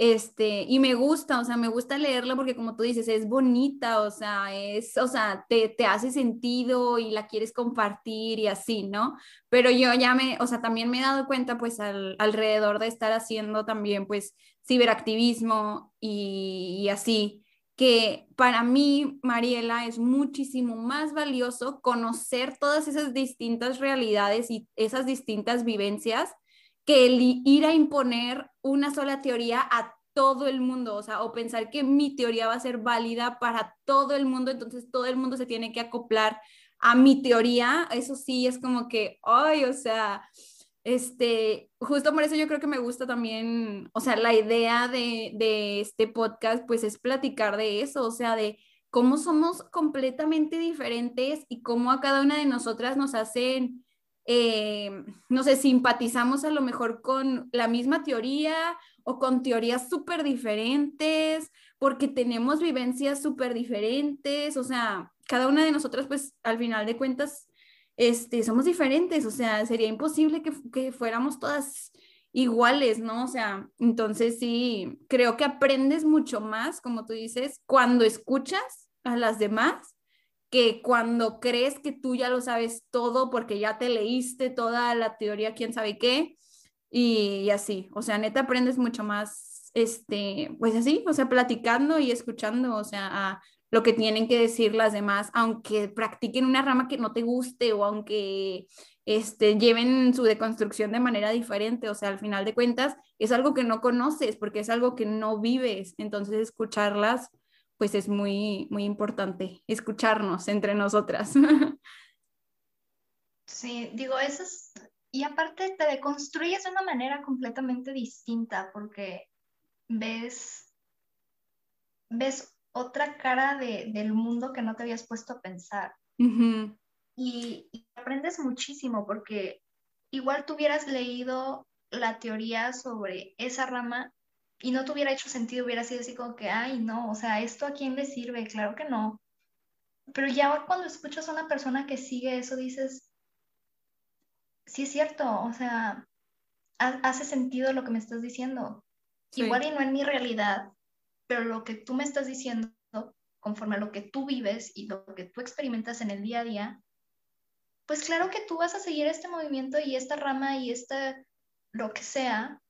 este, y me gusta, o sea, me gusta leerla porque como tú dices, es bonita, o sea, es, o sea, te, te hace sentido y la quieres compartir y así, ¿no? Pero yo ya me, o sea, también me he dado cuenta, pues, al, alrededor de estar haciendo también, pues, ciberactivismo y, y así, que para mí, Mariela, es muchísimo más valioso conocer todas esas distintas realidades y esas distintas vivencias que el ir a imponer una sola teoría a todo el mundo, o sea, o pensar que mi teoría va a ser válida para todo el mundo, entonces todo el mundo se tiene que acoplar a mi teoría, eso sí es como que, ay, o sea, este, justo por eso yo creo que me gusta también, o sea, la idea de, de este podcast, pues es platicar de eso, o sea, de cómo somos completamente diferentes y cómo a cada una de nosotras nos hacen, eh, no sé, simpatizamos a lo mejor con la misma teoría o con teorías súper diferentes, porque tenemos vivencias súper diferentes, o sea, cada una de nosotras, pues al final de cuentas, este, somos diferentes, o sea, sería imposible que, que fuéramos todas iguales, ¿no? O sea, entonces sí, creo que aprendes mucho más, como tú dices, cuando escuchas a las demás que cuando crees que tú ya lo sabes todo porque ya te leíste toda la teoría, quién sabe qué, y, y, así, o sea, neta aprendes mucho más, este, pues así, o sea, platicando y escuchando, o sea, lo que tienen que decir las demás, aunque practiquen una rama que no te guste o aunque este, lleven su deconstrucción de manera diferente. O sea, al final de cuentas, es algo que no conoces porque es algo que no vives. Entonces, escucharlas, pues es muy, muy importante, escucharnos entre nosotras. Sí, digo, eso es, y aparte te deconstruyes de una manera completamente distinta porque ves, ves otra cara de, del mundo que no te habías puesto a pensar. y, aprendes muchísimo porque igual tú hubieras leído la teoría sobre esa rama y no te hubiera hecho sentido, hubiera sido así como que, ay, no, o sea, ¿esto a quién le sirve? Claro que no. Pero ya cuando escuchas a una persona que sigue eso, dices, sí es cierto, o sea, hace sentido lo que me estás diciendo. Igual y no en mi realidad, pero lo que tú me estás diciendo, conforme a lo que tú vives y lo que tú experimentas en el día a día, pues claro que tú vas a seguir este movimiento y esta rama y esta, lo que sea,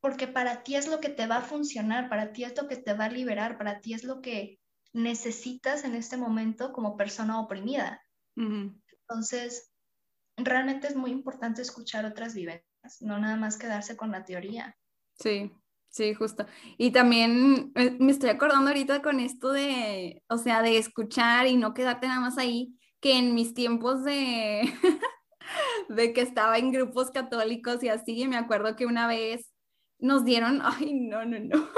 porque para ti es lo que te va a funcionar, para ti es lo que te va a liberar, para ti es lo que necesitas en este momento como persona oprimida. Entonces, realmente es muy importante escuchar otras vivencias, no nada más quedarse con la teoría. Sí, Sí, justo. Y también eh, me estoy acordando ahorita con esto de, o sea, de escuchar y no quedarte nada más ahí, que en mis tiempos de, de que estaba en grupos católicos y así, me acuerdo que una vez nos dieron, ay, no, no, no.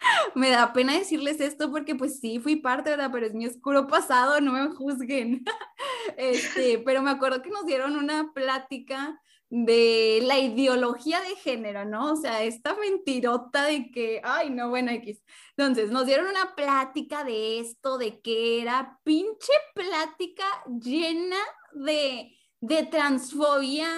me da pena decirles esto porque pues sí, fui parte, ¿verdad? Pero es mi oscuro pasado, no me juzguen. este, pero me acuerdo que nos dieron una plática de la ideología de género, ¿no? O sea, esta mentirota de que, ay, no, bueno, X. Entonces, nos dieron una plática de esto, de que era pinche plática llena de, de transfobia,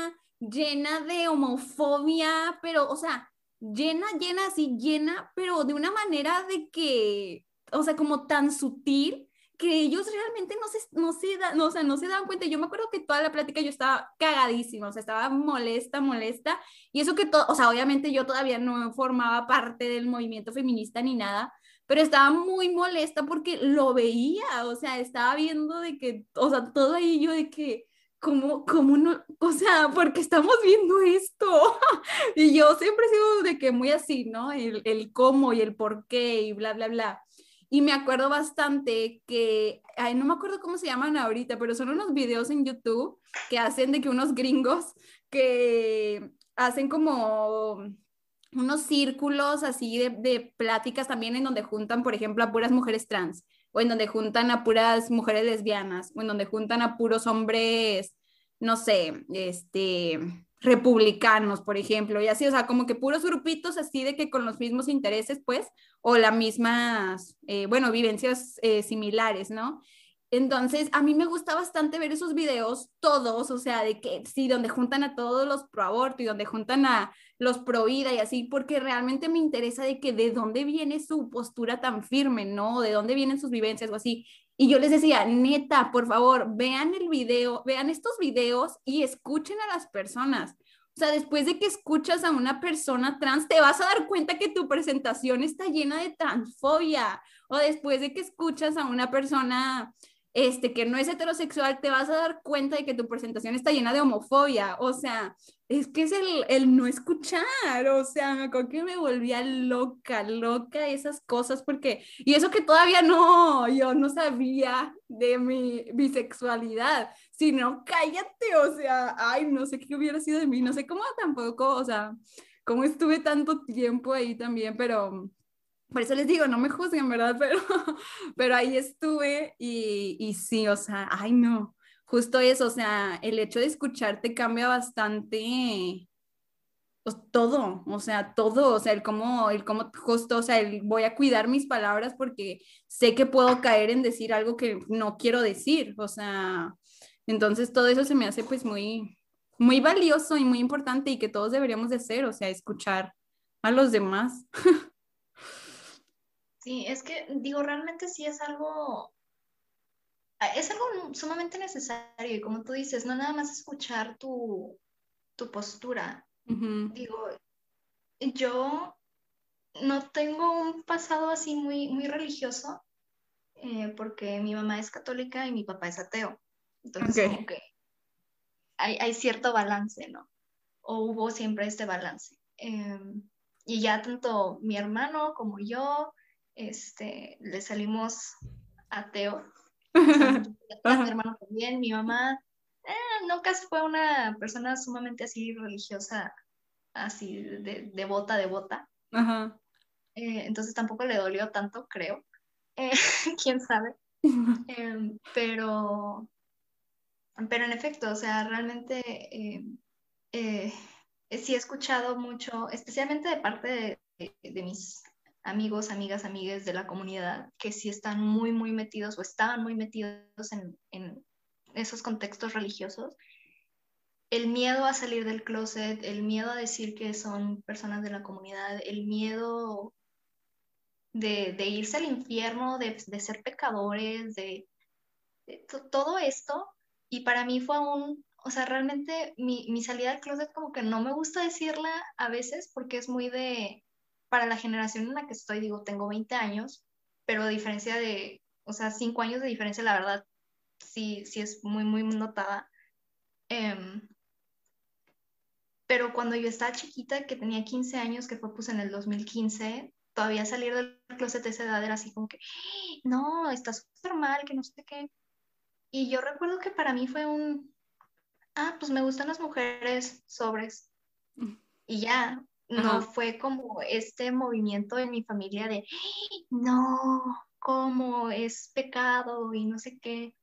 llena de homofobia, pero, o sea, llena, llena, así, llena, pero de una manera de que, o sea, como tan sutil que ellos realmente no se, no se, no, o sea, no se daban cuenta. Yo me acuerdo que toda la plática yo estaba cagadísima, o sea, estaba molesta, molesta. Y eso que o sea, obviamente yo todavía no formaba parte del movimiento feminista ni nada, pero estaba muy molesta porque lo veía, o sea, estaba viendo de que, o sea, todo ahí yo de que, ¿cómo, cómo no? O sea, ¿por qué estamos viendo esto? y yo siempre he sido de que muy así, ¿no? El, el cómo y el por qué y bla, bla, bla. Y me acuerdo bastante que, ay, no me acuerdo cómo se llaman ahorita, pero son unos videos en YouTube que hacen de que unos gringos que hacen como unos círculos así de, de, pláticas también en donde juntan, por ejemplo, a puras mujeres trans, o en donde juntan a puras mujeres lesbianas, o en donde juntan a puros hombres, no sé, este, republicanos, por ejemplo, y así, o sea, como que puros grupitos así de que con los mismos intereses, pues, o las mismas, eh, bueno, vivencias eh, similares, ¿no? Entonces, a mí me gusta bastante ver esos videos, todos, o sea, de que sí, donde juntan a todos los pro aborto y donde juntan a los pro vida y así, porque realmente me interesa de que de dónde viene su postura tan firme, ¿no? De dónde vienen sus vivencias o así. Y yo les decía, neta, por favor, vean el video, vean estos videos y escuchen a las personas. O sea, después de que escuchas a una persona trans, te vas a dar cuenta que tu presentación está llena de transfobia. O después de que escuchas a una persona este, que no es heterosexual, te vas a dar cuenta de que tu presentación está llena de homofobia. O sea, es que es el, el no escuchar. O sea, me acuerdo que me volvía loca, loca esas cosas, porque, y eso que todavía no, yo no sabía de mi bisexualidad, sino cállate, o sea, ay, no sé qué hubiera sido de mí, no sé cómo tampoco, o sea, cómo estuve tanto tiempo ahí también, pero por eso les digo, no me juzguen, ¿verdad? Pero, pero ahí estuve y, y sí, o sea, ay no, justo eso, o sea, el hecho de escucharte cambia bastante pues, todo, o sea, todo, o sea, el cómo, el cómo justo, o sea, el voy a cuidar mis palabras porque sé que puedo caer en decir algo que no quiero decir, o sea, entonces todo eso se me hace pues muy, muy valioso y muy importante y que todos deberíamos de hacer, o sea, escuchar a los demás. Sí, es que digo, realmente sí es algo, ah, es algo sumamente necesario y como tú dices, no nada más escuchar tu, tu postura. Digo, yo no tengo un pasado así muy, muy religioso eh, porque mi mamá es católica y mi papá es ateo. Entonces, como que hay, hay, cierto balance, ¿no? O hubo siempre este balance. Em, y ya tanto mi hermano como yo este, le salimos ateo. mi hermano también, mi mamá, eh, nunca fue una persona sumamente así religiosa, así de devota, devota. Ajá. Eh, entonces tampoco le dolió tanto, creo. Eh, quién sabe. Em, pero, pero en efecto, o sea, realmente sí he escuchado mucho, especialmente de parte de mis amigos, amigas, amigues de la comunidad que sí están muy, muy metidos o estaban muy metidos en, esos contextos religiosos, el miedo a salir del closet, el miedo a decir que son personas de la comunidad, el miedo de, irse al infierno, de, ser pecadores, de, todo esto. Y para mí fue un, o sea, realmente mi, mi salida del closet como que no me gusta decirla a veces porque es muy de, para la generación en la que estoy, digo, tengo 20 años, pero a diferencia de, o sea, 5 años de diferencia, la verdad, sí, sí es muy, muy notada. Em, pero cuando yo estaba chiquita, que tenía 15 años, que fue pues en el 2015, todavía salir del closet de esa edad era así como que, no, está súper mal, que no sé qué. Y yo recuerdo que para mí fue un, ah, pues me gustan las mujeres sobres. Mm. Y ya, no fue como este movimiento en mi familia de, no, ¿cómo es pecado y no sé qué.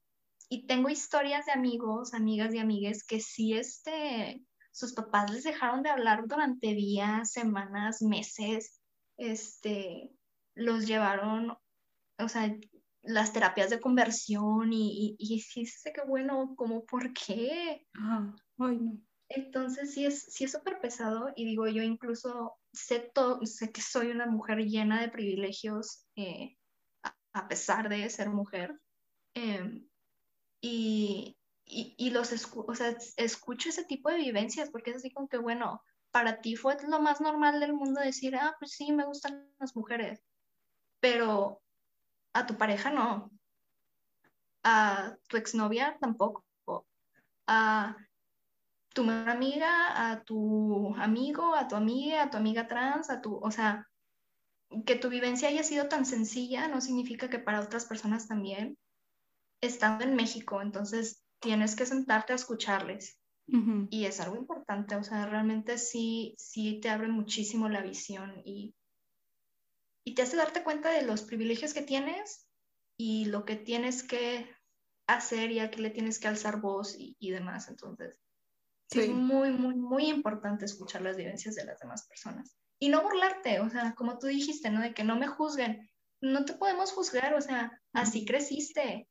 Y tengo historias de amigos, amigas y amigues que sí, este, sus papás les dejaron de hablar durante días, semanas, meses, este, los llevaron, o sea, las terapias de conversión y, y, y sí sé que bueno, como, ¿por qué? Ay, no. Entonces sí es sí es súper pesado y digo, yo incluso sé, sé que soy una mujer llena de privilegios eh, a, pesar de ser mujer. Em, y, y, los o sea, escucho ese tipo de vivencias porque es así como que, bueno, para ti fue lo más normal del mundo decir, ah, pues sí, me gustan las mujeres, pero a tu pareja no, a tu exnovia tampoco a tu amiga, a tu amigo, a tu amiga, a tu amiga trans, a tu, o sea, que tu vivencia haya sido tan sencilla no significa que para otras personas también, estando en México, entonces tienes que sentarte a escucharles. Y es algo importante, o sea, realmente sí, sí te abre muchísimo la visión y, y te hace darte cuenta de los privilegios que tienes y lo que tienes que hacer y a qué le tienes que alzar voz y, y demás. Entonces, sí. es muy, muy, muy importante escuchar las vivencias de las demás personas y no burlarte, o sea, como tú dijiste, ¿no? De que no me juzguen. No te podemos juzgar, o sea, así creciste.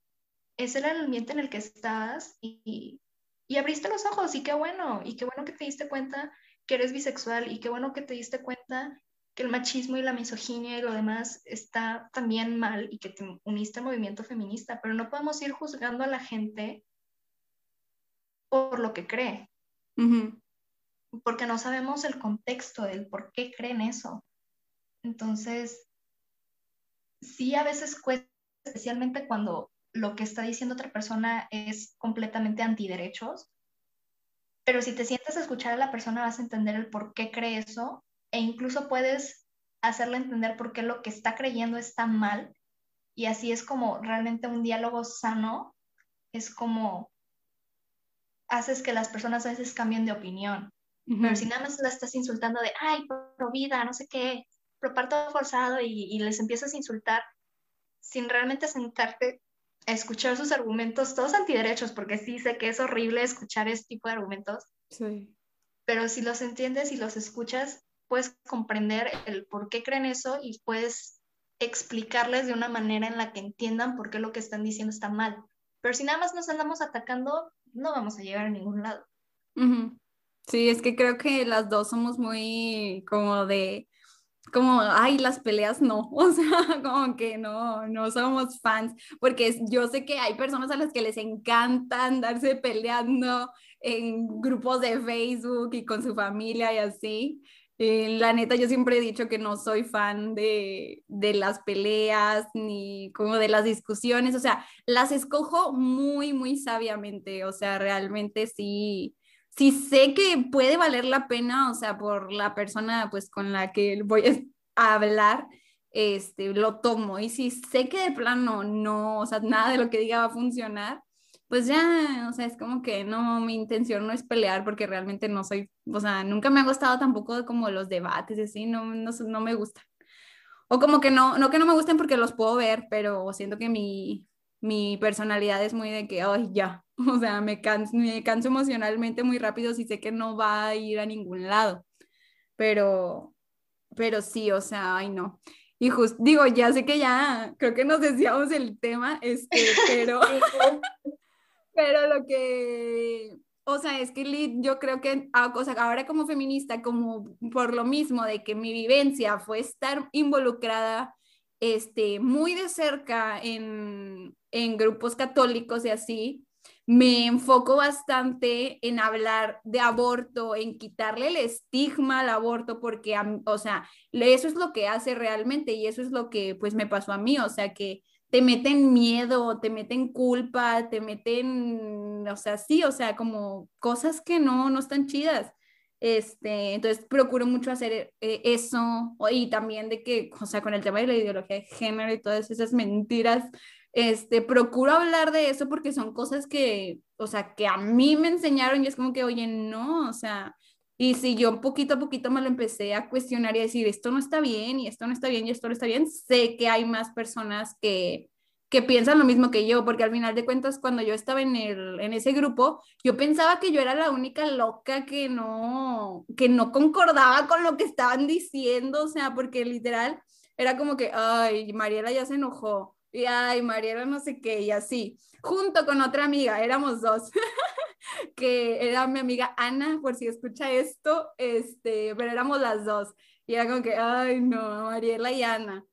Es el ambiente en el que estás y, y abriste los ojos y qué bueno, y qué bueno que te diste cuenta que eres bisexual y qué bueno que te diste cuenta que el machismo y la misoginia y lo demás está también mal y que te uniste al movimiento feminista, pero no podemos ir juzgando a la gente por lo que cree porque no sabemos el contexto del por qué creen eso. Entonces, sí a veces cuesta, especialmente cuando lo que está diciendo otra persona es completamente antiderechos, pero si te sientes escuchar a la persona vas a entender el por qué cree eso e incluso puedes hacerle entender por qué lo que está creyendo está mal y así es como realmente un diálogo sano, es como haces que las personas a veces cambien de opinión. Pero si nada más la estás insultando de, ay, pro vida, no sé qué, pro parto forzado y, les empiezas a insultar sin realmente sentarte a escuchar sus argumentos, todos antiderechos, porque sí sé que es horrible escuchar este tipo de argumentos. Sí. Pero si los entiendes y los escuchas, puedes comprender el por qué creen eso y puedes explicarles de una manera en la que entiendan por qué lo que están diciendo está mal. Pero si nada más nos andamos atacando, no vamos a llegar a ningún lado. Sí, es que creo que las dos somos muy como de, como, ay, las peleas no, o sea, como que no, no somos fans, porque yo sé que hay personas a las que les encanta andarse peleando en grupos de Facebook y con su familia y así. Eh, la neta, yo siempre he dicho que no soy fan de, de las peleas ni como de las discusiones, o sea, las escojo muy, muy sabiamente, o sea, realmente sí si sé que puede valer la pena, o sea, por la persona pues con la que voy a hablar, este, lo tomo. Y si sé que de plano no, o sea, nada de lo que diga va a funcionar, pues ya, o sea, es como que no, mi intención no es pelear porque realmente no soy, o sea, nunca me ha gustado tampoco como los debates, así, no, no, no me gustan. O como que no, no que no me gusten porque los puedo ver, pero siento que mi, mi personalidad es muy de que, ay, ya, o sea, me canso, me canso emocionalmente muy rápido si sé que no va a ir a ningún lado. Pero, pero sí, o sea, ay, no. Y justo, digo, ya sé que ya, creo que nos decíamos el tema, este, pero, pero lo que, o sea, es que yo creo que, o sea, ahora como feminista, como por lo mismo de que mi vivencia fue estar involucrada este, muy de cerca en, en grupos católicos y así, me enfoco bastante en hablar de aborto, en quitarle el estigma al aborto, porque, o sea, eso es lo que hace realmente y eso es lo que pues me pasó a mí, o sea, que te meten miedo, te meten culpa, te meten, o sea, sí, o sea, como cosas que no, no están chidas. Este, entonces procuro mucho hacer eh, eso y también de que, o sea, con el tema de la ideología de género y todas esas mentiras, este, procuro hablar de eso porque son cosas que, o sea, que a mí me enseñaron y es como que, oye, no, o sea, y si yo poquito a poquito me lo empecé a cuestionar y a decir, esto no está bien y esto no está bien y esto no está bien, sé que hay más personas que, que piensan lo mismo que yo, porque al final de cuentas, cuando yo estaba en, el, en ese grupo, yo pensaba que yo era la única loca que no, que no concordaba con lo que estaban diciendo, o sea, porque literal era como que, ay, Mariela ya se enojó, y ay, Mariela no sé qué, y así, junto con otra amiga, éramos dos, que era mi amiga Ana, por si escucha esto, este, pero éramos las dos, y era como que, ay, no, Mariela y Ana.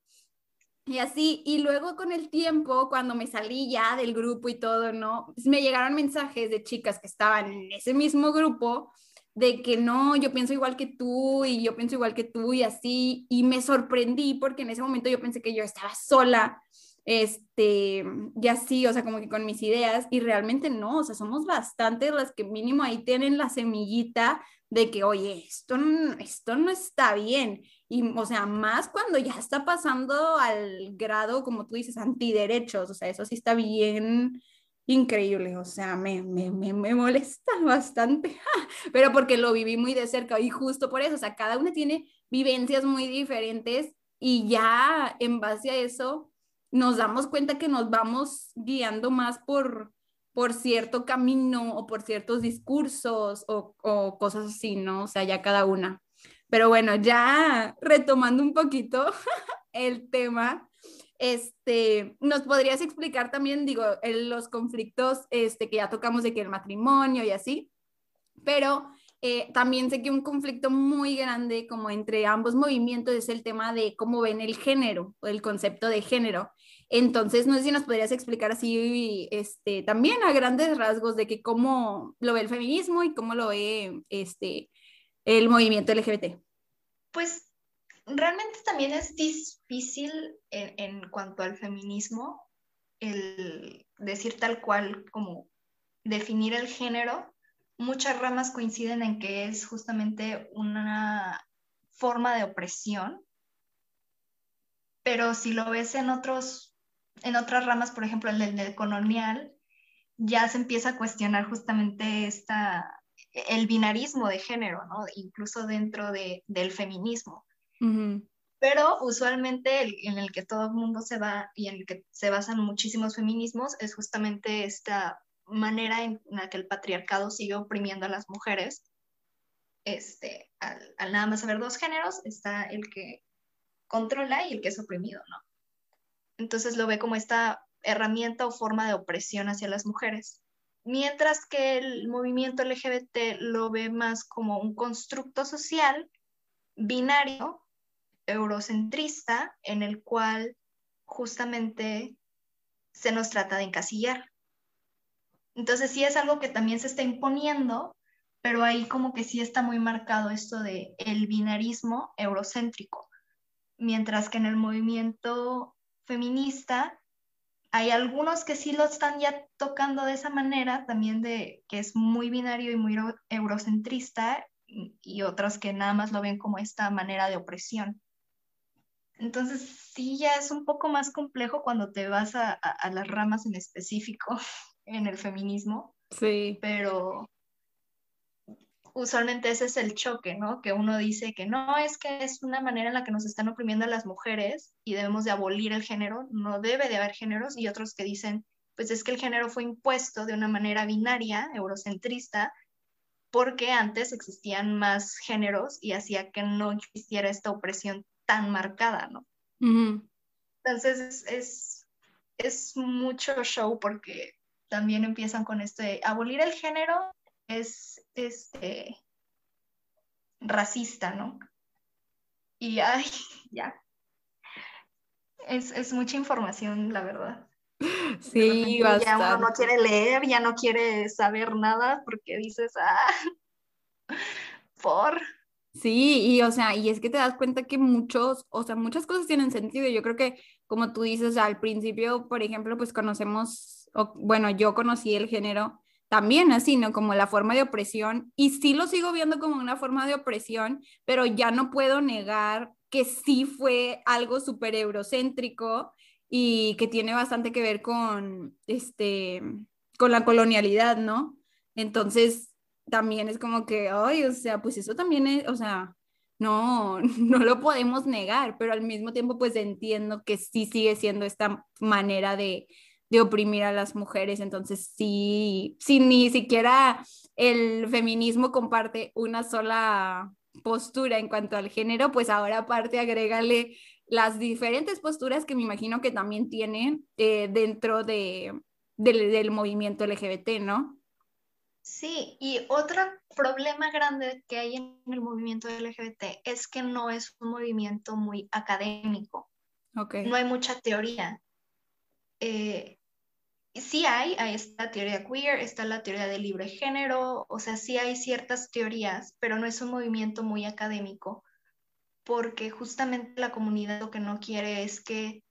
Y así, y luego con el tiempo, cuando me salí ya del grupo y todo, ¿no? Pues me llegaron mensajes de chicas que estaban en ese mismo grupo, de que no, yo pienso igual que tú y yo pienso igual que tú y así, y me sorprendí porque en ese momento yo pensé que yo estaba sola este, y así, o sea, como que con mis ideas, y realmente no, o sea, somos bastantes las que mínimo ahí tienen la semillita de que, oye, esto, esto no está bien. Y, o sea, más cuando ya está pasando al grado, como tú dices, antiderechos, o sea, eso sí está bien increíble, o sea, me, me, me, me molesta bastante, pero porque lo viví muy de cerca y justo por eso, o sea, cada una tiene vivencias muy diferentes y ya en base a eso nos damos cuenta que nos vamos guiando más por, por cierto camino o por ciertos discursos o, o cosas así, ¿no? O sea, ya cada una. Pero bueno, ya retomando un poquito el tema, este, ¿nos podrías explicar también, digo, los conflictos este, que ya tocamos de que el matrimonio y así? Pero eh, también sé que un conflicto muy grande como entre ambos movimientos es el tema de cómo ven el género o el concepto de género. Entonces, no sé si nos podrías explicar así este, también a grandes rasgos de que cómo lo ve el feminismo y cómo lo ve este, el movimiento LGBT. Pues realmente también es difícil en, en cuanto al feminismo el decir tal cual como definir el género, muchas ramas coinciden en que es justamente una forma de opresión, pero si lo ves en, otros, en otras ramas, por ejemplo, el del colonial, ya se empieza a cuestionar justamente esta, el binarismo de género, ¿no? incluso dentro de, del feminismo. Pero usualmente en el que todo el mundo se va y en el que se basan muchísimos feminismos es justamente esta manera en la que el patriarcado sigue oprimiendo a las mujeres, este, al, nada más haber dos géneros, está el que controla y el que es oprimido, ¿no? Entonces lo ve como esta herramienta o forma de opresión hacia las mujeres. Mientras que el movimiento LGBT lo ve más como un constructo social binario, eurocentrista, en el cual justamente se nos trata de encasillar. Entonces sí es algo que también se está imponiendo, pero ahí como que sí está muy marcado esto de el binarismo eurocéntrico, mientras que en el movimiento feminista hay algunos que sí lo están ya tocando de esa manera, también de que es muy binario y muy eurocentrista, y otros que nada más lo ven como esta manera de opresión. Entonces, sí, ya es un poco más complejo cuando te vas a, a las ramas en específico en el feminismo. Sí. Pero usualmente ese es el choque, ¿no? Que uno dice que no, es que es una manera en la que nos están oprimiendo a las mujeres y debemos de abolir el género, no debe de haber géneros, y otros que dicen, pues es que el género fue impuesto de una manera binaria, eurocentrista, porque antes existían más géneros y hacía que no existiera esta opresión tan marcada, ¿no? Entonces es, es mucho show porque también empiezan con este, abolir el género es este racista, ¿no? Y ay, ya. Es, mucha información, la verdad. Sí, ya uno no quiere leer, ya no quiere saber nada porque dices, ah, por. Sí, y o sea, y es que te das cuenta que muchos, o sea, muchas cosas tienen sentido. Yo creo que, como tú dices, al principio, por ejemplo, pues conocemos bueno, yo conocí el género también así, ¿no? Como la forma de opresión, y sí lo sigo viendo como una forma de opresión, pero ya no puedo negar que sí fue algo súper eurocéntrico y que tiene bastante que ver con, este, con la colonialidad, ¿no? Entonces, también es como que, ay, o sea, pues eso también es, o sea, no, no lo podemos negar, pero al mismo tiempo, pues entiendo que sí sigue siendo esta manera de, de oprimir a las mujeres. Entonces, sí, si ni siquiera el feminismo comparte una sola postura en cuanto al género, pues ahora aparte agrégale las diferentes posturas que me imagino que también tienen eh, dentro de, del movimiento LGBT, ¿no? Sí, y otro problema grande que hay en el movimiento LGBT es que no es un movimiento muy académico. Okay. No hay mucha teoría. Eh, sí hay, hay esta teoría queer, está la teoría del libre género, o sea, sí hay ciertas teorías, pero no es un movimiento muy académico, porque justamente la comunidad lo que no quiere es que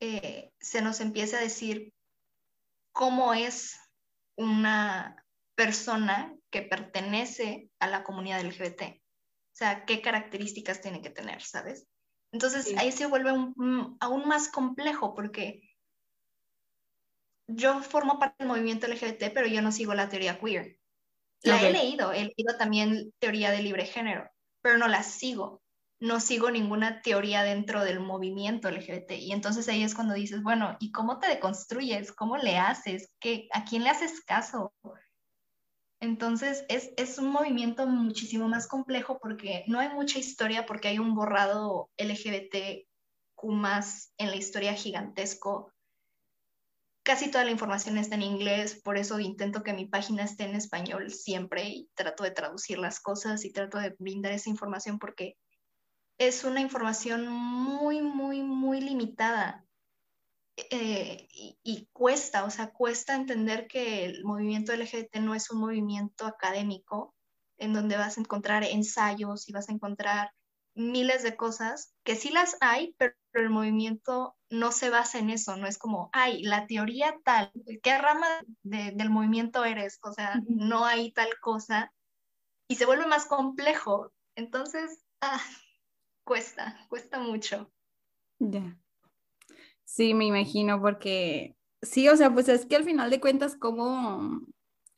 eh, se nos empiece a decir cómo es una persona que pertenece a la comunidad LGBT. O sea, qué características tiene que tener, ¿sabes? Entonces ahí se vuelve aún más complejo porque yo formo parte del movimiento LGBT, pero yo no sigo la teoría queer. La he leído, he leído también teoría de libre género, pero no la sigo. No sigo ninguna teoría dentro del movimiento LGBT. Y entonces ahí es cuando dices, bueno, ¿y cómo te deconstruyes? ¿Cómo le haces? ¿Qué, ¿A quién le haces caso? Entonces es, es, un movimiento muchísimo más complejo porque no hay mucha historia, porque hay un borrado LGBTQ más en la historia gigantesco. Casi toda la información está en inglés, por eso intento que mi página esté en español siempre y trato de traducir las cosas y trato de brindar esa información porque es una información muy, muy, muy limitada eh, y, cuesta, o sea, cuesta entender que el movimiento LGBT no es un movimiento académico en donde vas a encontrar ensayos y vas a encontrar miles de cosas, que sí las hay, pero el movimiento no se basa en eso, no es como, ay, la teoría tal, ¿qué rama del movimiento eres? O sea, no hay tal cosa y se vuelve más complejo. Entonces, ah, cuesta, cuesta mucho. Ya. Sí, me imagino, porque sí, o sea, pues es que al final de cuentas, como,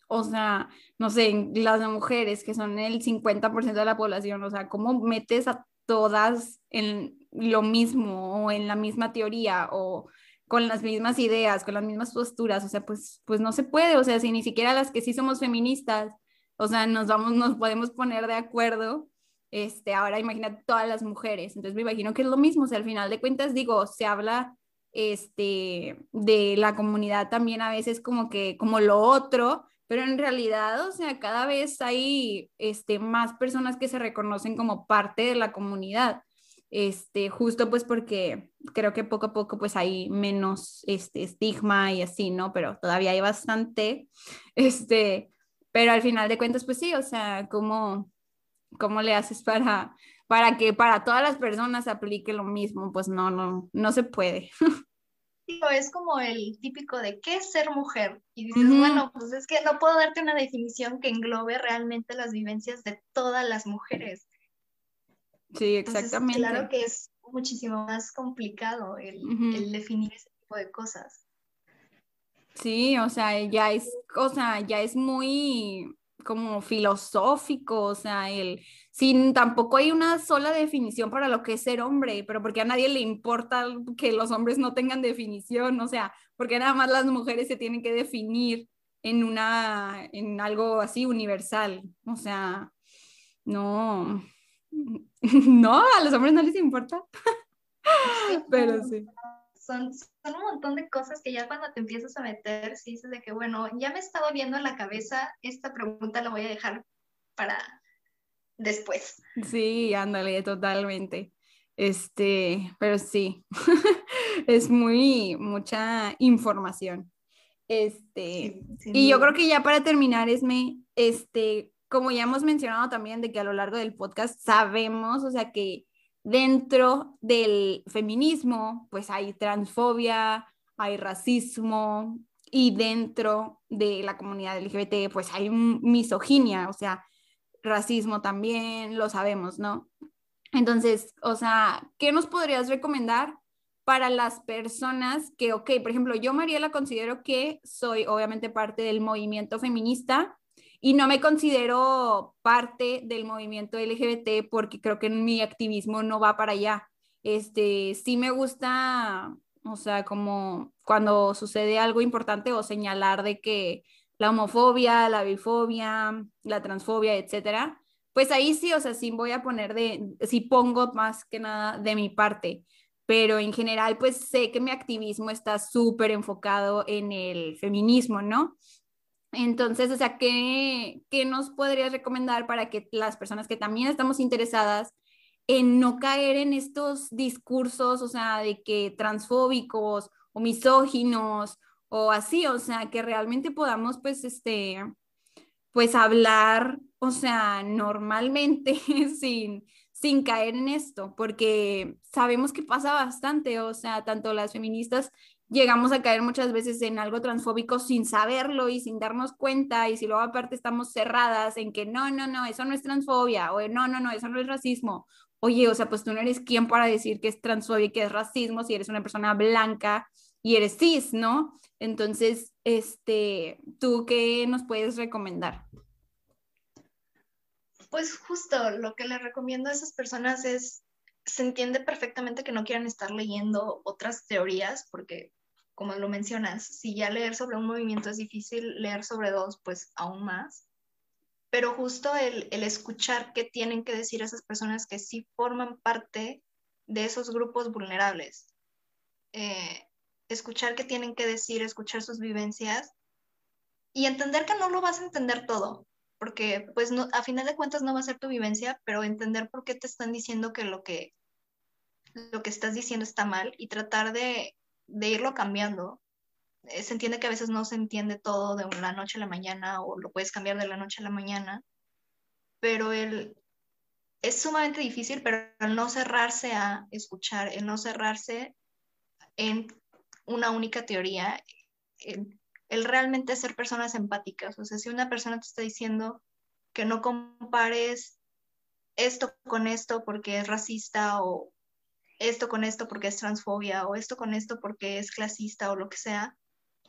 o sea, no sé, las mujeres que son el 50% de la población, o sea, ¿cómo metes a todas en lo mismo o en la misma teoría o con las mismas ideas, con las mismas posturas? O sea, pues, pues no se puede, o sea, si ni siquiera las que sí somos feministas, o sea, nos vamos, nos podemos poner de acuerdo. Este, ahora imagínate todas las mujeres, entonces me imagino que es lo mismo, o sea, al final de cuentas digo, se habla este, de la comunidad también a veces como que, como lo otro, pero en realidad, o sea, cada vez hay este, más personas que se reconocen como parte de la comunidad, este, justo pues porque creo que poco a poco pues hay menos este, estigma y así, ¿no? Pero todavía hay bastante, este, pero al final de cuentas pues sí, o sea, ¿cómo, cómo le haces para para que para todas las personas aplique lo mismo, pues no, no, no se puede. Es como el típico de qué es ser mujer. Y dices, bueno, pues es que no puedo darte una definición que englobe realmente las vivencias de todas las mujeres. Sí, exactamente. claro que es muchísimo más complicado el, el definir ese tipo de cosas. Sí, o sea, ya es, o sea, ya es muy como filosófico, o sea, el, sin tampoco hay una sola definición para lo que es ser hombre, pero porque a nadie le importa que los hombres no tengan definición, o sea, porque nada más las mujeres se tienen que definir en una, en algo así universal, o sea, no, no, a los hombres no les importa, pero sí son, son un montón de cosas que ya cuando te empiezas a meter, si dices de que, bueno, ya me estaba viendo en la cabeza, esta pregunta la voy a dejar para después. Sí, ándale, totalmente. Este, pero sí, es muy, mucha información. Este, y yo creo que ya para terminar, Esme, este, como ya hemos mencionado también de que a lo largo del podcast sabemos, o sea, que dentro del feminismo, pues hay transfobia, hay racismo y dentro de la comunidad LGBT, pues hay misoginia, o sea, racismo también, lo sabemos, ¿no? Entonces, o sea, ¿qué nos podrías recomendar para las personas que, ok, por ejemplo, yo, Mariela, considero que soy obviamente parte del movimiento feminista, y no me considero parte del movimiento LGBT porque creo que mi activismo no va para allá. Este, sí me gusta, o sea, como cuando sucede algo importante o señalar de que la homofobia, la bifobia, la transfobia, etcétera, pues ahí sí, o sea, sí voy a poner de, sí pongo más que nada de mi parte, pero en general, pues sé que mi activismo está súper enfocado en el feminismo, ¿no? Entonces, o sea, ¿qué, ¿qué, nos podrías recomendar para que las personas que también estamos interesadas en no caer en estos discursos, o sea, de que transfóbicos o misóginos o así, o sea, que realmente podamos, pues, este, pues hablar, o sea, normalmente, sin, sin caer en esto, porque sabemos que pasa bastante, o sea, tanto las feministas llegamos a caer muchas veces en algo transfóbico sin saberlo y sin darnos cuenta y si luego aparte estamos cerradas en que no, no, no, eso no es transfobia o no, no, no, eso no es racismo. Oye, o sea, pues tú no eres quien para decir que es transfobia y que es racismo si eres una persona blanca y eres cis, ¿no? Entonces, este, ¿tú qué nos puedes recomendar? Pues justo lo que le recomiendo a esas personas es, se entiende perfectamente que no quieran estar leyendo otras teorías porque como lo mencionas, si ya leer sobre un movimiento es difícil, leer sobre dos, pues aún más. Pero justo el, escuchar qué tienen que decir esas personas que sí forman parte de esos grupos vulnerables. Eh, escuchar qué tienen que decir, escuchar sus vivencias y entender que no lo vas a entender todo, porque pues no, a final de cuentas no va a ser tu vivencia, pero entender por qué te están diciendo que lo que, lo que estás diciendo está mal y tratar de de irlo cambiando. Eh, se entiende que a veces no se entiende todo de la noche a la mañana o lo puedes cambiar de la noche a la mañana, pero el, es sumamente difícil, pero el no cerrarse a escuchar, el no cerrarse en una única teoría, el, el, realmente ser personas empáticas. O sea, si una persona te está diciendo que no compares esto con esto porque es racista o esto con esto porque es transfobia o esto con esto porque es clasista o lo que sea.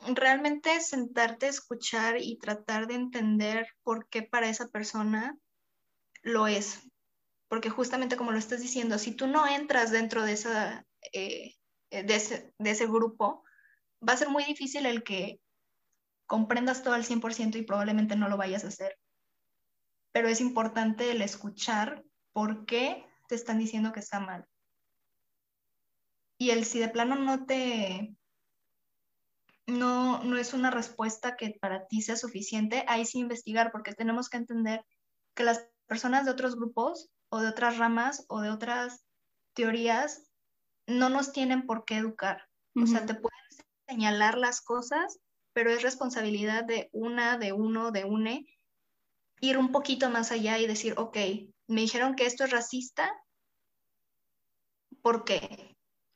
Realmente sentarte a escuchar y tratar de entender por qué para esa persona lo es. Porque justamente como lo estás diciendo, si tú no entras dentro de, esa, eh, de, ese, de ese grupo, va a ser muy difícil el que comprendas todo al 100% y probablemente no lo vayas a hacer. Pero es importante el escuchar por qué te están diciendo que está mal. Y el si de plano no te, no, no es una respuesta que para ti sea suficiente, ahí sí investigar, porque tenemos que entender que las personas de otros grupos o de otras ramas o de otras teorías no nos tienen por qué educar. O sea, te pueden señalar las cosas, pero es responsabilidad de una, de uno, de une, ir un poquito más allá y decir, ok, me dijeron que esto es racista, ¿por qué?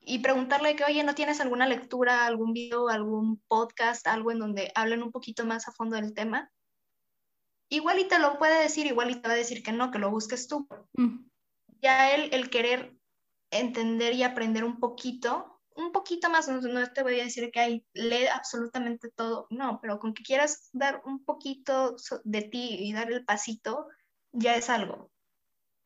Y preguntarle que, oye, ¿no tienes alguna lectura, algún video, algún podcast, algo en donde hablen un poquito más a fondo del tema? Igual y te lo puede decir, igual y te va a decir que no, que lo busques tú. Mm. Ya el, el querer entender y aprender un poquito, un poquito más, no, no, te voy a decir que hay, lee absolutamente todo, no, pero con que quieras dar un poquito de ti y dar el pasito, ya es algo.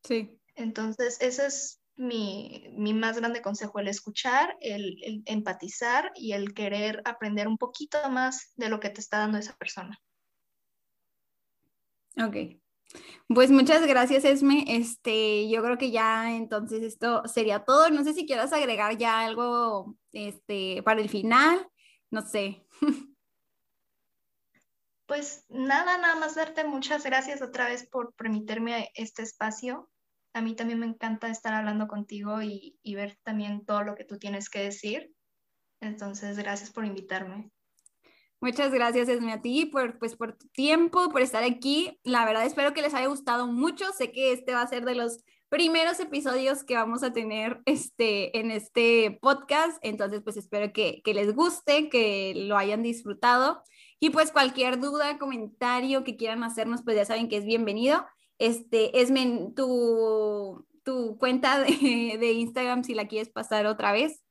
Sí. Entonces, eso es mi, más grande consejo, el escuchar, el, empatizar y el querer aprender un poquito más de lo que te está dando esa persona. Ok. Pues muchas gracias, Esme. Este, yo creo que ya entonces esto sería todo. No sé si quieras agregar ya algo este, para el final. No sé. Pues nada, nada más darte muchas gracias otra vez por permitirme este espacio a mí también me encanta estar hablando contigo y, ver también todo lo que tú tienes que decir. Entonces, gracias por invitarme. Muchas gracias, Esme, a ti por, pues, por tu tiempo, por estar aquí. La verdad, espero que les haya gustado mucho. Sé que este va a ser de los primeros episodios que vamos a tener este, en este podcast. Entonces, pues espero que, que les guste, que lo hayan disfrutado. Y pues cualquier duda, comentario que quieran hacernos, pues ya saben que es bienvenido. Este, Esmen, tu, tu cuenta de, Instagram, si la quieres pasar otra vez.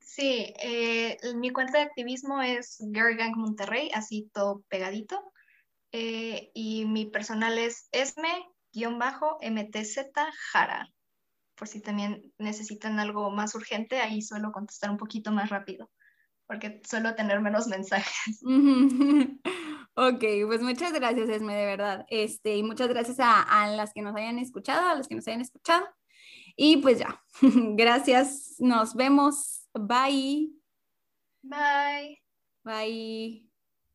Sí, eh, mi cuenta de activismo es Girl Monterrey, así todo pegadito. Eh, y mi personal es esme-mtz jara. Por si también necesitan algo más urgente, ahí suelo contestar un poquito más rápido, porque suelo tener menos mensajes. Ok, pues muchas gracias, Esme, de verdad. Este, y muchas gracias a, a las que nos hayan escuchado, a los que nos hayan escuchado. Y pues ya, gracias, nos vemos. Bye. Bye. Bye.